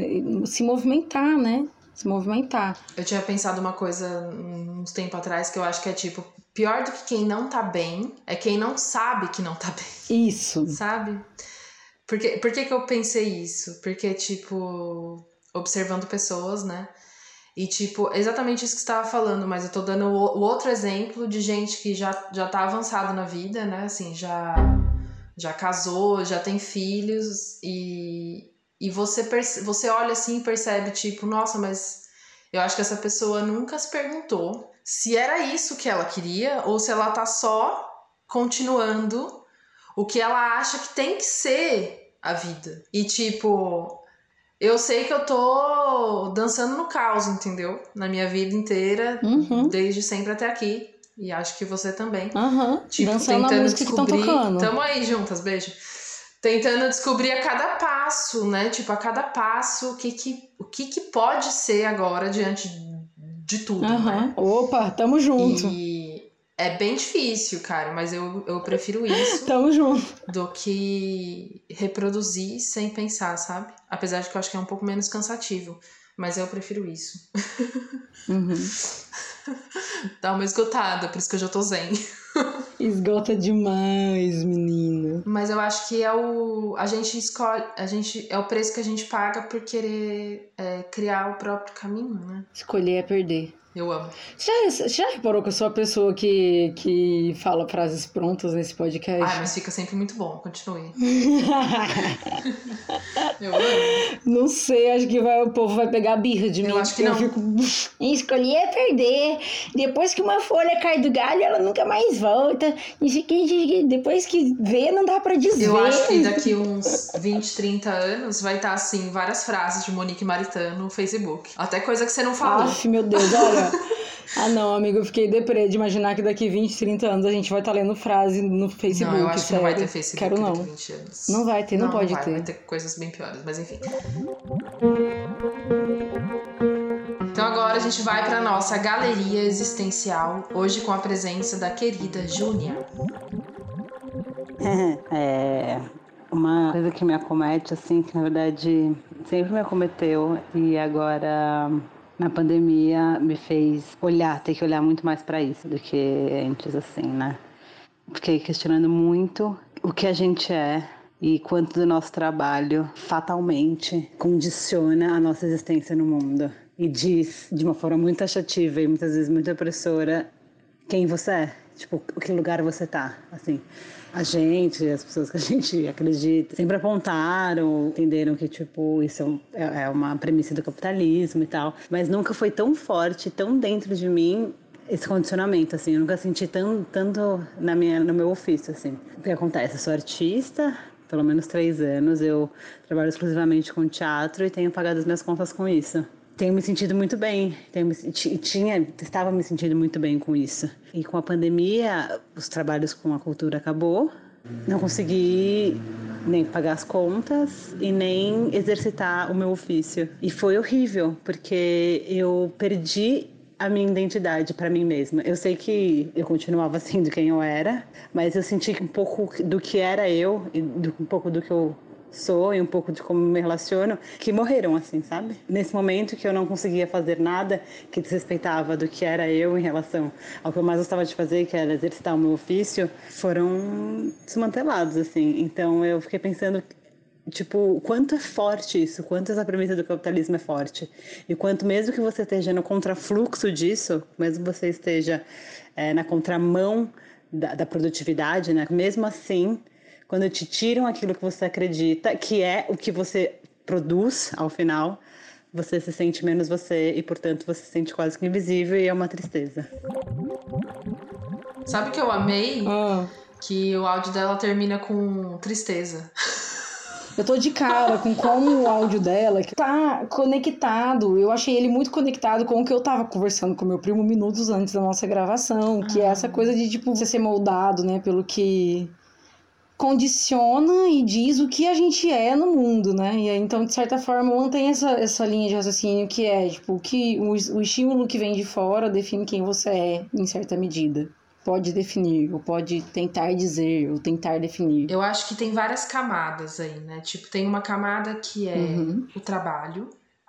[SPEAKER 2] se movimentar, né? Se movimentar.
[SPEAKER 1] Eu tinha pensado uma coisa uns tempo atrás que eu acho que é tipo, pior do que quem não tá bem é quem não sabe que não tá bem.
[SPEAKER 2] Isso.
[SPEAKER 1] Sabe? Por que, por que, que eu pensei isso? Porque, tipo, observando pessoas, né? E, tipo, exatamente isso que você estava falando, mas eu tô dando o, outro exemplo de gente que já, já tá avançado na vida, né? Assim, já, já casou, já tem filhos e, e você, você olha assim e percebe, tipo, nossa, mas eu acho que essa pessoa nunca se perguntou se era isso que ela queria ou se ela tá só continuando o que ela acha que tem que ser a vida. E tipo, eu sei que eu tô dançando no caos, entendeu? Na minha vida inteira,
[SPEAKER 2] uhum.
[SPEAKER 1] desde sempre até aqui. E acho que você também.
[SPEAKER 2] Uhum. Tipo, dançando tentando descobrir.
[SPEAKER 1] Tamo aí juntas, beijo. Tentando descobrir a cada passo, né? Tipo, a cada passo, o que que, o que, que pode ser agora diante de tudo. Uhum. Né?
[SPEAKER 2] Opa, tamo junto.
[SPEAKER 1] E É bem difícil, cara, mas eu, eu prefiro isso
[SPEAKER 2] Tamo junto.
[SPEAKER 1] do que reproduzir sem pensar, sabe? Apesar de que eu acho que é um pouco menos cansativo. Mas eu prefiro isso.
[SPEAKER 2] Uhum.
[SPEAKER 1] Dá uma esgotada, por isso que eu já tô zen.
[SPEAKER 2] Esgota demais, menina.
[SPEAKER 1] Mas eu acho que é o. A gente escolhe. A gente, é o preço que a gente paga por querer é, criar o próprio caminho, né?
[SPEAKER 2] Escolher é perder.
[SPEAKER 1] Eu amo.
[SPEAKER 2] Você já, você já reparou que eu sou a pessoa que, que fala frases prontas nesse podcast?
[SPEAKER 1] Ai, mas fica sempre muito bom. Continue. Eu amo.
[SPEAKER 2] Não sei, acho que vai, o povo vai pegar birra de
[SPEAKER 1] Eu
[SPEAKER 2] mim.
[SPEAKER 1] acho que não.
[SPEAKER 2] Eu fico. Escolher é perder. Depois que uma folha cai do galho, ela nunca mais volta. Aqui, depois que vê, não dá pra dizer.
[SPEAKER 1] Eu acho que daqui uns 20, 30 anos vai estar assim, várias frases de Monique Maritano no Facebook. Até coisa que você não falou.
[SPEAKER 2] Aff, meu Deus, olha. Ah, não, amigo, eu fiquei deprê de imaginar que daqui 20, 30 anos a gente vai estar lendo frase no Facebook.
[SPEAKER 1] não, eu acho que não vai ter
[SPEAKER 2] sério.
[SPEAKER 1] Facebook
[SPEAKER 2] Quero não.
[SPEAKER 1] daqui 20 anos.
[SPEAKER 2] Não vai ter, não, pode
[SPEAKER 1] vai,
[SPEAKER 2] ter.
[SPEAKER 1] Vai ter coisas bem piores, mas enfim. Então agora a gente vai para nossa galeria existencial, hoje com a presença da querida Júnia.
[SPEAKER 6] É uma coisa que me acomete, assim, que na verdade sempre me acometeu e agora na pandemia me fez olhar, ter que olhar muito mais para isso do que antes, assim, né? Fiquei questionando muito o que a gente é e quanto do nosso trabalho fatalmente condiciona a nossa existência no mundo. E diz de uma forma muito taxativa e muitas vezes muito opressora quem você é, tipo, que lugar você tá, assim. A gente, as pessoas que a gente acredita, sempre apontaram, entenderam que, tipo, isso é é uma premissa do capitalismo e tal, mas nunca foi tão forte, tão dentro de mim esse condicionamento, assim, eu nunca senti tão, tanto na minha, no meu ofício, assim. O que acontece? Eu sou artista, pelo menos três anos, eu trabalho exclusivamente com teatro e tenho pagado as minhas contas com isso. Tenho me sentido muito bem, tenho tinha, estava me sentindo muito bem com isso. E com a pandemia, os trabalhos com a cultura acabou, não consegui nem pagar as contas e nem exercitar o meu ofício. E foi horrível, porque eu perdi a minha identidade para mim mesma. Eu sei que eu continuava sendo quem eu era, mas eu senti que um pouco do que era eu e do- um pouco do que eu sou e um pouco de como me relaciono, que morreram assim, sabe? Nesse momento que eu não conseguia fazer nada que desrespeitava do que era eu em relação ao que eu mais gostava de fazer, que era exercitar o meu ofício, foram desmantelados assim. Então eu fiquei pensando Tipo, quanto é forte isso, quanto essa premissa do capitalismo é forte. E quanto mesmo que você esteja no contrafluxo disso, mesmo você esteja é, na contramão da, da produtividade, né? Mesmo assim, quando te tiram aquilo que você acredita, que é o que você produz ao final, você se sente menos você e, portanto, você se sente quase que invisível e é uma tristeza.
[SPEAKER 1] Sabe o que eu amei?
[SPEAKER 2] Ah,
[SPEAKER 1] Que o áudio dela termina com tristeza.
[SPEAKER 2] eu tô de cara com como o áudio dela tá conectado. Eu achei ele muito conectado com o que eu tava conversando com meu primo minutos antes da nossa gravação, que é essa coisa de, tipo, você ser moldado, né, pelo que condiciona e diz o que a gente é no mundo, né? E aí, então, de certa forma, mantém essa, essa linha de raciocínio que é, tipo, o que o, o estímulo que vem de fora define quem você é, em certa medida. Pode definir, ou pode tentar dizer, ou tentar definir.
[SPEAKER 1] Eu acho que tem várias camadas aí, né? Tipo, tem uma camada que é
[SPEAKER 2] Uhum.
[SPEAKER 1] o trabalho.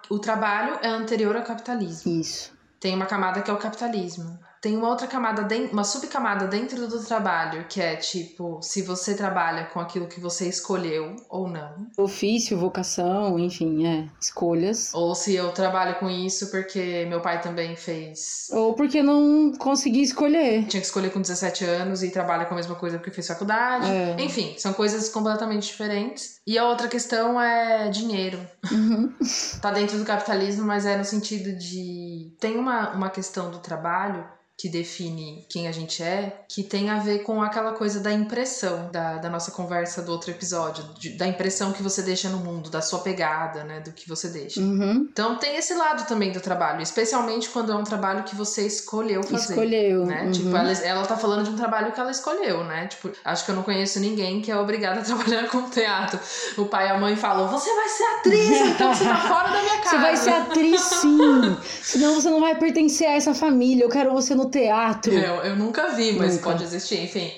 [SPEAKER 1] O trabalho é anterior ao capitalismo.
[SPEAKER 2] Isso.
[SPEAKER 1] Tem uma camada que é o capitalismo. Tem uma outra camada, uma subcamada dentro do trabalho, que é tipo, se você trabalha com aquilo que você escolheu ou não.
[SPEAKER 2] Ofício, vocação, enfim, é. Escolhas.
[SPEAKER 1] Ou se eu trabalho com isso porque meu pai também fez.
[SPEAKER 2] Ou porque não consegui escolher.
[SPEAKER 1] Tinha que escolher com 17 anos e trabalha com a mesma coisa porque fez faculdade.
[SPEAKER 2] É.
[SPEAKER 1] Enfim, são coisas completamente diferentes. E a outra questão é dinheiro.
[SPEAKER 2] Uhum.
[SPEAKER 1] tá dentro do capitalismo, mas é no sentido de. Tem uma, uma questão do trabalho que define quem a gente é, que tem a ver com aquela coisa da impressão da, da nossa conversa do outro episódio, de- da impressão que você deixa no mundo, da sua pegada, né, do que você deixa.
[SPEAKER 2] Uhum.
[SPEAKER 1] Então tem esse lado também do trabalho, especialmente quando é um trabalho que você escolheu fazer.
[SPEAKER 2] Escolheu.
[SPEAKER 1] Né?
[SPEAKER 2] Uhum.
[SPEAKER 1] Tipo, ela, ela tá falando de um trabalho que ela escolheu, né? Tipo, acho que eu não conheço ninguém que é obrigado a trabalhar com teatro. O pai e a mãe falam: Você vai ser atriz, então você tá fora da minha casa.
[SPEAKER 2] Você vai ser atriz, sim. Senão você não vai pertencer a essa família. Eu quero você no no teatro.
[SPEAKER 1] Eu, eu nunca vi, mas
[SPEAKER 2] Nunca.
[SPEAKER 1] pode existir, enfim.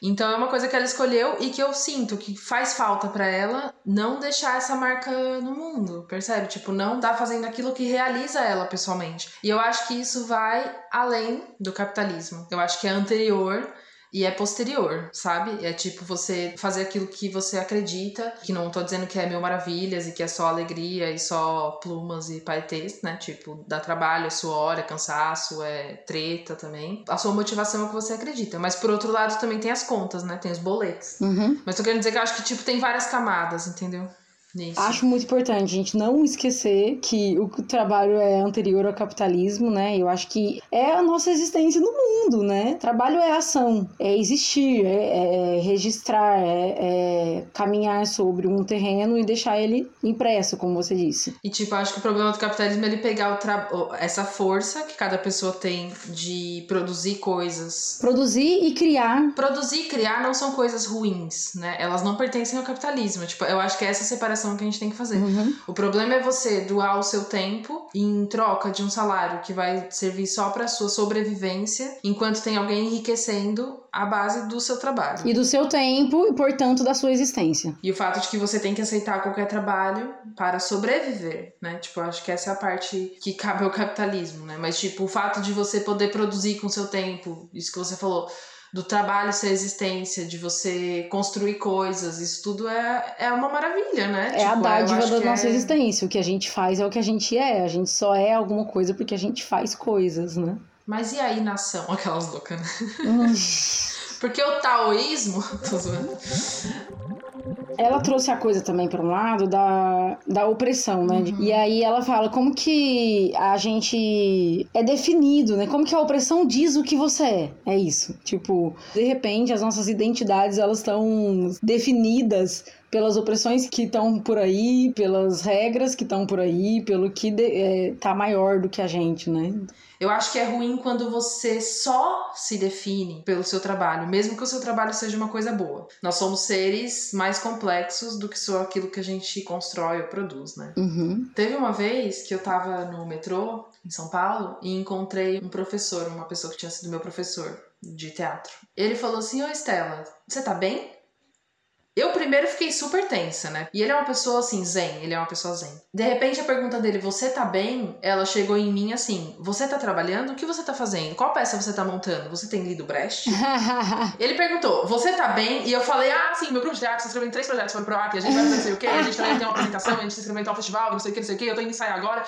[SPEAKER 1] Então é uma coisa que ela escolheu e que eu sinto que faz falta pra ela não deixar essa marca no mundo, percebe? Tipo, não tá fazendo aquilo que realiza ela pessoalmente. E eu acho que isso vai além do capitalismo. Eu acho que é anterior e é posterior, sabe? É tipo você fazer aquilo que você acredita, que não tô dizendo que é mil maravilhas e que é só alegria e só plumas e paetês, né? Tipo, dá trabalho, é suor, é cansaço, é treta também. A sua motivação é o que você acredita. Mas por outro lado também tem as contas, né? Tem os boletos.
[SPEAKER 2] Uhum.
[SPEAKER 1] Mas tô querendo dizer que eu acho que, tipo, tem várias camadas, entendeu? Nisso.
[SPEAKER 2] Acho muito importante a gente não esquecer que o trabalho é anterior ao capitalismo, né? Eu acho que é a nossa existência no mundo, né? Trabalho é ação, é existir, é, é registrar, é, é caminhar sobre um terreno e deixar ele impresso, como você disse.
[SPEAKER 1] E, tipo, acho que o problema do capitalismo é ele pegar essa força que cada pessoa tem de produzir coisas.
[SPEAKER 2] Produzir e criar.
[SPEAKER 1] Produzir e criar não são coisas ruins, né? Elas não pertencem ao capitalismo. Tipo, eu acho que é essa separação que a gente tem que fazer.
[SPEAKER 2] Uhum.
[SPEAKER 1] O problema é você doar o seu tempo em troca de um salário que vai servir só para sua sobrevivência, enquanto tem alguém enriquecendo a base do seu trabalho.
[SPEAKER 2] E do seu tempo e, portanto, da sua existência.
[SPEAKER 1] E o fato de que você tem que aceitar qualquer trabalho para sobreviver, né? Tipo, acho que essa é a parte que cabe ao capitalismo, né? Mas, tipo, o fato de você poder produzir com o seu tempo, isso que você falou, do trabalho ser existência, de você construir coisas, isso tudo é, é uma maravilha, né?
[SPEAKER 2] É a
[SPEAKER 1] Tipo, eu
[SPEAKER 2] dádiva da nossa
[SPEAKER 1] é-
[SPEAKER 2] existência. O que a gente faz é o que a gente é. A gente só é alguma coisa porque a gente faz coisas, né?
[SPEAKER 1] Mas e aí, nação? Aquelas loucas, né?
[SPEAKER 2] Hum.
[SPEAKER 1] Porque o taoísmo. Tô zoando.
[SPEAKER 2] Ela trouxe a coisa também para um lado da, da opressão, né?
[SPEAKER 1] Uhum.
[SPEAKER 2] E aí ela fala como que a gente é definido, né? Como que a opressão diz o que você é. É isso. Tipo, de repente as nossas identidades elas estão definidas pelas opressões que estão por aí, pelas regras que estão por aí, pelo que de, é, tá maior do que a gente, né?
[SPEAKER 1] Eu acho que é ruim quando você só se define pelo seu trabalho, mesmo que o seu trabalho seja uma coisa boa. Nós somos seres mais complexos do que só aquilo que a gente constrói ou produz, né?
[SPEAKER 2] Uhum.
[SPEAKER 1] Teve uma vez que eu tava no metrô em São Paulo e encontrei um professor, uma pessoa que tinha sido meu professor de teatro. Ele falou assim: Ô Estela, você tá bem? Eu primeiro fiquei super tensa, né? E ele é uma pessoa assim, zen, ele é uma pessoa zen. De repente a pergunta dele, você tá bem? Ela chegou em mim assim: você tá trabalhando? O que você tá fazendo? Qual peça você tá montando? Você tem lido Brecht? Ele perguntou, você tá bem? E eu falei, ah, sim, meu grupo de teatro, tá escrevendo três projetos para o PROAC, a gente vai fazer não sei o quê, a gente também tem uma apresentação, a gente tá escrevendo um festival, não sei o que, não sei o que, eu tô indo ensaiar agora.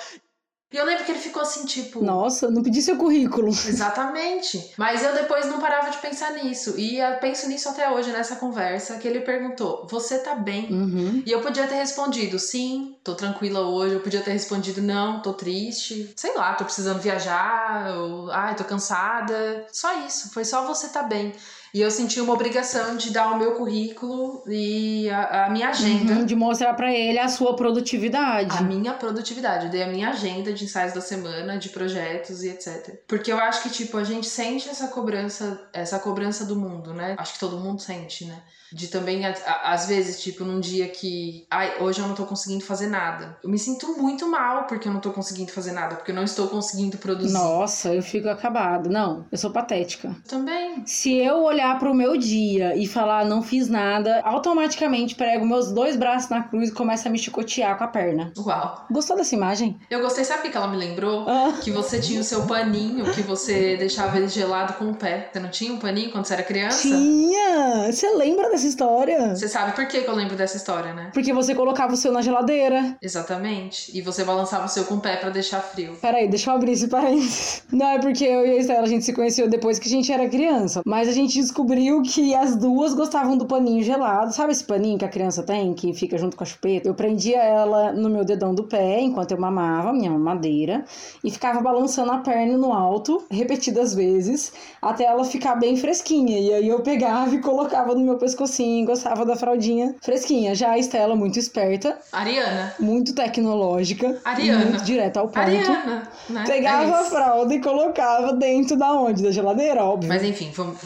[SPEAKER 1] E eu lembro que ele ficou assim, tipo.
[SPEAKER 2] Nossa, não pedi seu currículo.
[SPEAKER 1] Exatamente. Mas eu depois não parava de pensar nisso. E eu penso nisso até hoje, nessa conversa, que ele perguntou: Você tá bem?
[SPEAKER 2] Uhum.
[SPEAKER 1] E eu podia ter respondido sim, tô tranquila hoje. Eu podia ter respondido não, tô triste. Sei lá, tô precisando viajar. Ou, ai, tô cansada. Só isso, foi só você tá bem. E eu senti uma obrigação de dar o meu currículo e a, a minha agenda.
[SPEAKER 2] Uhum, de mostrar pra ele a sua produtividade.
[SPEAKER 1] A minha produtividade, eu dei a minha agenda de ensaios da semana, de projetos e etc. Porque eu acho que, tipo, a gente sente essa cobrança, essa cobrança do mundo, né? Acho que todo mundo sente, né? De também, a- a- às vezes, tipo, num dia que, ai, hoje eu não tô conseguindo fazer nada. Eu me sinto muito mal porque eu não tô conseguindo fazer nada, porque eu não estou conseguindo produzir.
[SPEAKER 2] Nossa, eu fico acabado. Não, eu sou patética.
[SPEAKER 1] Também.
[SPEAKER 2] Se eu olhar pro meu dia e falar não fiz nada, automaticamente prego meus dois braços na cruz e começo a me chicotear com a perna.
[SPEAKER 1] Uau.
[SPEAKER 2] Gostou dessa imagem?
[SPEAKER 1] Eu gostei, sabe o que que ela me lembrou?
[SPEAKER 2] Ah,
[SPEAKER 1] Que você tinha o seu paninho, que você deixava ele gelado com o pé. Você não tinha um paninho quando você era criança?
[SPEAKER 2] tinha! Você lembra dessa história?
[SPEAKER 1] Você sabe por que, que eu lembro dessa história, né?
[SPEAKER 2] Porque você colocava o seu na geladeira.
[SPEAKER 1] Exatamente. E você balançava o seu com o pé pra deixar frio.
[SPEAKER 2] Peraí, deixa eu abrir esse parênteses. Não é porque eu e a Estela a gente se conheceu depois que a gente era criança. Mas a gente descobriu que as duas gostavam do paninho gelado. Sabe esse paninho que a criança tem, que fica junto com a chupeta? Eu prendia ela no meu dedão do pé enquanto eu mamava, minha mamadeira, e ficava balançando a perna no alto, repetidas vezes, até ela ficar bem fresquinha. E aí eu pegava e colocava no meu pescocinho, gostava da fraldinha fresquinha. Já a Estela, muito esperta,
[SPEAKER 1] Ariana.
[SPEAKER 2] muito tecnológica,
[SPEAKER 1] Ariana.
[SPEAKER 2] muito direta ao ponto.
[SPEAKER 1] Ariana, né?
[SPEAKER 2] Pegava
[SPEAKER 1] É
[SPEAKER 2] a fralda e colocava dentro da onde? Da geladeira, óbvio.
[SPEAKER 1] Mas enfim, vamos.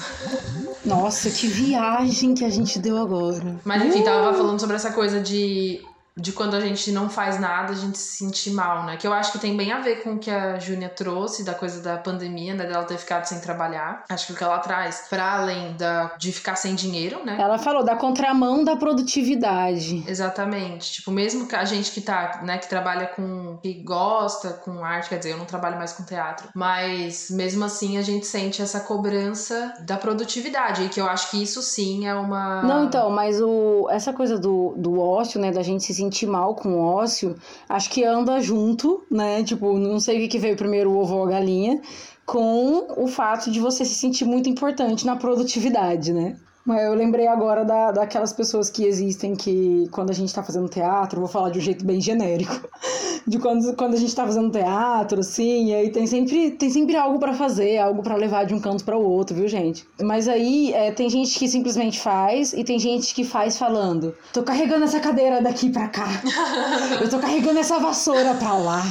[SPEAKER 2] Nossa, que viagem que a gente deu agora.
[SPEAKER 1] Mas enfim, tava falando sobre essa coisa de de quando a gente não faz nada, a gente se sentir mal, né? Que eu acho que tem bem a ver com o que a Júnia trouxe, da coisa da pandemia, né? Dela ter ficado sem trabalhar. Acho que o que ela traz, para além da, de ficar sem dinheiro, né?
[SPEAKER 2] Ela falou da contramão da produtividade.
[SPEAKER 1] Exatamente. Tipo, mesmo que a gente que tá, né, que trabalha com. que gosta com arte, quer dizer, eu não trabalho mais com teatro, mas mesmo assim a gente sente essa cobrança da produtividade, e que eu acho que isso sim é uma.
[SPEAKER 2] Não, então, mas o, essa coisa do, do ócio, né, da gente se sentir mal com o ócio, acho que anda junto, né? Tipo, não sei o que veio primeiro, o ovo ou a galinha, com o fato de você se sentir muito importante na produtividade, né? Mas eu lembrei agora da, daquelas pessoas que existem que, quando a gente tá fazendo teatro, vou falar de um jeito bem genérico, de quando, quando a gente tá fazendo teatro, assim, e aí tem sempre, tem sempre algo para fazer, algo para levar de um canto para o outro, viu, gente? Mas aí é, tem gente que simplesmente faz e tem gente que faz falando: tô carregando essa cadeira daqui para cá, eu tô carregando essa vassoura pra lá,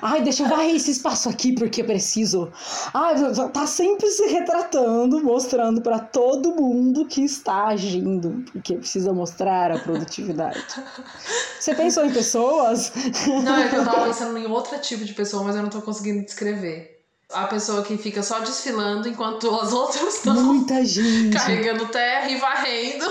[SPEAKER 2] ai, deixa eu varrer esse espaço aqui porque eu preciso. Ai, tá sempre se retratando, mostrando para todo mundo que está agindo, porque precisa mostrar a produtividade. Você pensou em pessoas?
[SPEAKER 1] Não, é que eu tava pensando em outro tipo de pessoa, mas eu não tô conseguindo descrever. A pessoa que fica só desfilando enquanto as outras estão
[SPEAKER 2] Muita gente.
[SPEAKER 1] carregando terra e varrendo.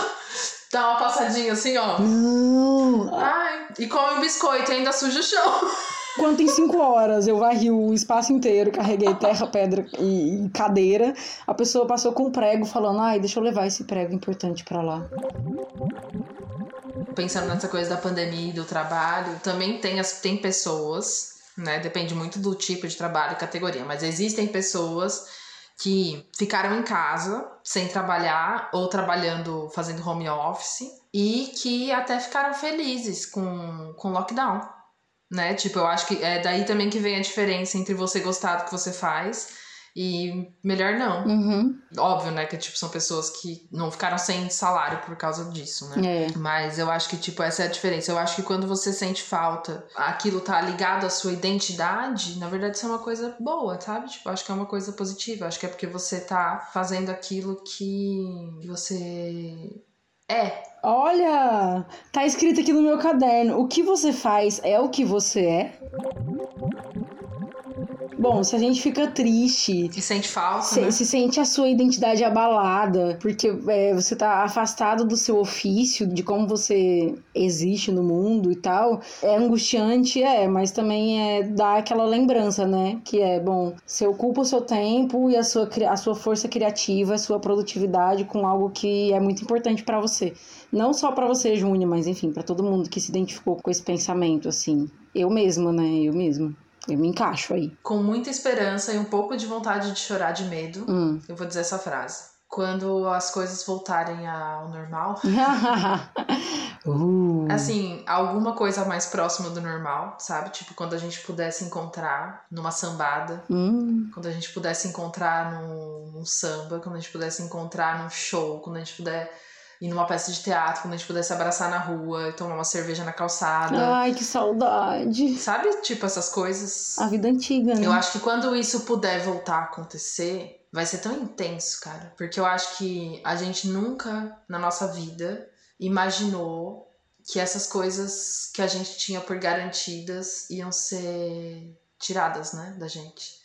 [SPEAKER 1] Dá uma passadinha assim, ó.
[SPEAKER 2] Não.
[SPEAKER 1] Ai, e come um biscoito e ainda suja o chão.
[SPEAKER 2] Quanto em cinco horas eu varri o espaço inteiro, carreguei terra, pedra e, cadeira, a pessoa passou com um prego falando, ai, deixa eu levar esse prego importante pra lá.
[SPEAKER 1] Pensando nessa coisa da pandemia e do trabalho, também tem, as, tem pessoas, né? Depende muito do tipo de trabalho e categoria, mas existem pessoas que ficaram em casa sem trabalhar ou trabalhando, fazendo home office e que até ficaram felizes com, com lockdown, né? Tipo, eu acho que é daí também que vem a diferença entre você gostar do que você faz e melhor não.
[SPEAKER 2] Uhum.
[SPEAKER 1] Óbvio, né? Que tipo, são pessoas que não ficaram sem salário por causa disso, né?
[SPEAKER 2] É.
[SPEAKER 1] Mas eu acho que, tipo, essa é a diferença. Eu acho que quando você sente falta, aquilo tá ligado à sua identidade, na verdade isso é uma coisa boa, sabe? Tipo, acho que é uma coisa positiva. Acho que é porque você tá fazendo aquilo que você é.
[SPEAKER 2] Olha, tá escrito aqui no meu caderno: o que você faz é o que você é. Bom, se a gente fica triste,
[SPEAKER 1] E sente falta,
[SPEAKER 2] se,
[SPEAKER 1] né?
[SPEAKER 2] se sente a sua identidade abalada, porque é, você tá afastado do seu ofício, de como você existe no mundo e tal, é angustiante, é, mas também é dá aquela lembrança, né? Que é, bom, você ocupa o seu tempo e a sua, a sua força criativa, a sua produtividade com algo que é muito importante pra você. Não só pra você, Júnior, mas enfim, pra todo mundo que se identificou com esse pensamento, assim. Eu mesma, né? Eu mesma. Eu me encaixo aí.
[SPEAKER 1] Com muita esperança e um pouco de vontade de chorar de medo,
[SPEAKER 2] Hum.
[SPEAKER 1] eu vou dizer essa frase. Quando as coisas voltarem ao normal,
[SPEAKER 2] uh.
[SPEAKER 1] Assim, alguma coisa mais próxima do normal, sabe? Tipo, quando a gente pudesse encontrar numa sambada,
[SPEAKER 2] Hum.
[SPEAKER 1] quando a gente pudesse encontrar num, num samba, quando a gente pudesse encontrar num show, quando a gente puder ir numa peça de teatro, quando a gente pudesse abraçar na rua e tomar uma cerveja na calçada.
[SPEAKER 2] Ai, que saudade.
[SPEAKER 1] Sabe? Tipo, essas coisas.
[SPEAKER 2] A vida antiga, né?
[SPEAKER 1] Eu acho que quando isso puder voltar a acontecer, vai ser tão intenso, cara. Porque eu acho que a gente nunca na nossa vida imaginou que essas coisas que a gente tinha por garantidas iam ser tiradas, né, da gente.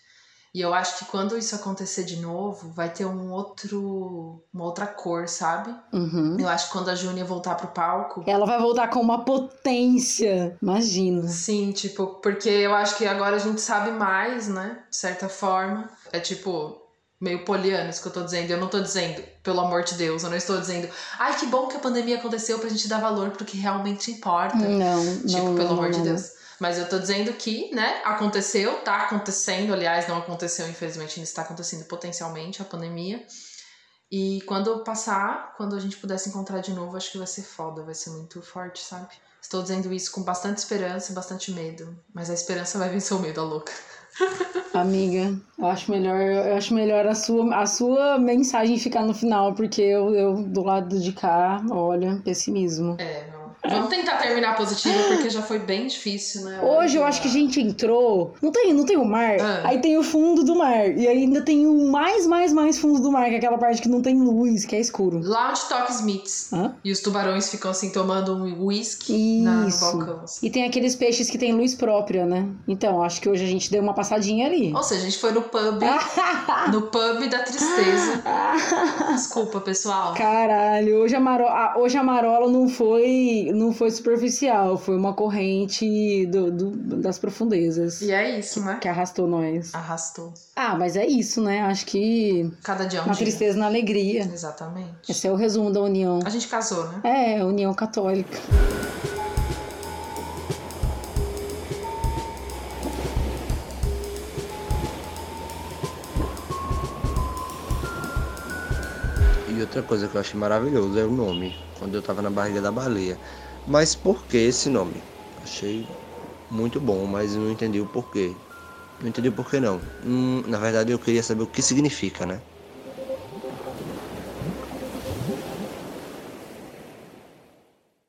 [SPEAKER 1] E eu acho que quando isso acontecer de novo, vai ter um outro, uma outra cor, sabe?
[SPEAKER 2] Uhum.
[SPEAKER 1] Eu acho que quando a Júnia voltar pro palco,
[SPEAKER 2] Ela vai voltar com uma potência. Imagina.
[SPEAKER 1] Sim, tipo, porque eu acho que agora a gente sabe mais, né? De certa forma. É tipo, meio poliano isso que eu tô dizendo. Eu não tô dizendo, pelo amor de Deus, eu não estou dizendo, ai, que bom que a pandemia aconteceu pra gente dar valor pro que realmente importa.
[SPEAKER 2] Não.
[SPEAKER 1] Tipo,
[SPEAKER 2] não,
[SPEAKER 1] pelo
[SPEAKER 2] não,
[SPEAKER 1] amor de
[SPEAKER 2] não.
[SPEAKER 1] Deus. Mas eu tô dizendo que, né, aconteceu, tá acontecendo, aliás, não aconteceu, infelizmente, ainda está acontecendo potencialmente a pandemia. E quando passar, quando a gente puder se encontrar de novo, acho que vai ser foda, vai ser muito forte, sabe? Estou dizendo isso com bastante esperança e bastante medo. Mas a esperança vai vencer o medo, a louca.
[SPEAKER 2] Amiga, eu acho melhor, eu acho melhor a sua, a sua mensagem ficar no final, porque eu, eu do lado de cá, olha, pessimismo.
[SPEAKER 1] É. Vamos tentar terminar positivo, porque já foi bem difícil, né?
[SPEAKER 2] Hoje eu acho que a gente entrou. Não tem, não tem o mar,
[SPEAKER 1] Ah.
[SPEAKER 2] aí tem o fundo do mar. E ainda tem o mais, mais, mais fundo do mar, que é aquela parte que não tem luz, que é escuro.
[SPEAKER 1] Lá onde toca Smiths.
[SPEAKER 2] Hã?
[SPEAKER 1] E os tubarões ficam assim tomando um whisky na- no
[SPEAKER 2] Isso.
[SPEAKER 1] balcão. assim.
[SPEAKER 2] E tem aqueles peixes que tem luz própria, né? Então, acho que hoje a gente deu uma passadinha ali.
[SPEAKER 1] Ou seja, a gente foi no pub, no pub da tristeza. Desculpa, pessoal.
[SPEAKER 2] Caralho, hoje a, maro... hoje a marola não foi, não foi superficial, foi uma corrente do, do- das profundezas
[SPEAKER 1] E é isso, né?
[SPEAKER 2] que arrastou nós.
[SPEAKER 1] Arrastou.
[SPEAKER 2] Ah, mas é isso, né? Acho que
[SPEAKER 1] Cada dia é um
[SPEAKER 2] na
[SPEAKER 1] dia.
[SPEAKER 2] tristeza, na alegria.
[SPEAKER 1] Exatamente.
[SPEAKER 2] Esse é o resumo da união.
[SPEAKER 1] A gente casou, né?
[SPEAKER 2] É, união católica.
[SPEAKER 5] E outra coisa que eu achei maravilhoso é o nome, quando eu tava na barriga da baleia. Mas por que esse nome? Achei muito bom, mas não entendi o porquê. Não entendi o porquê não. Hum, na verdade eu queria saber o que significa, né?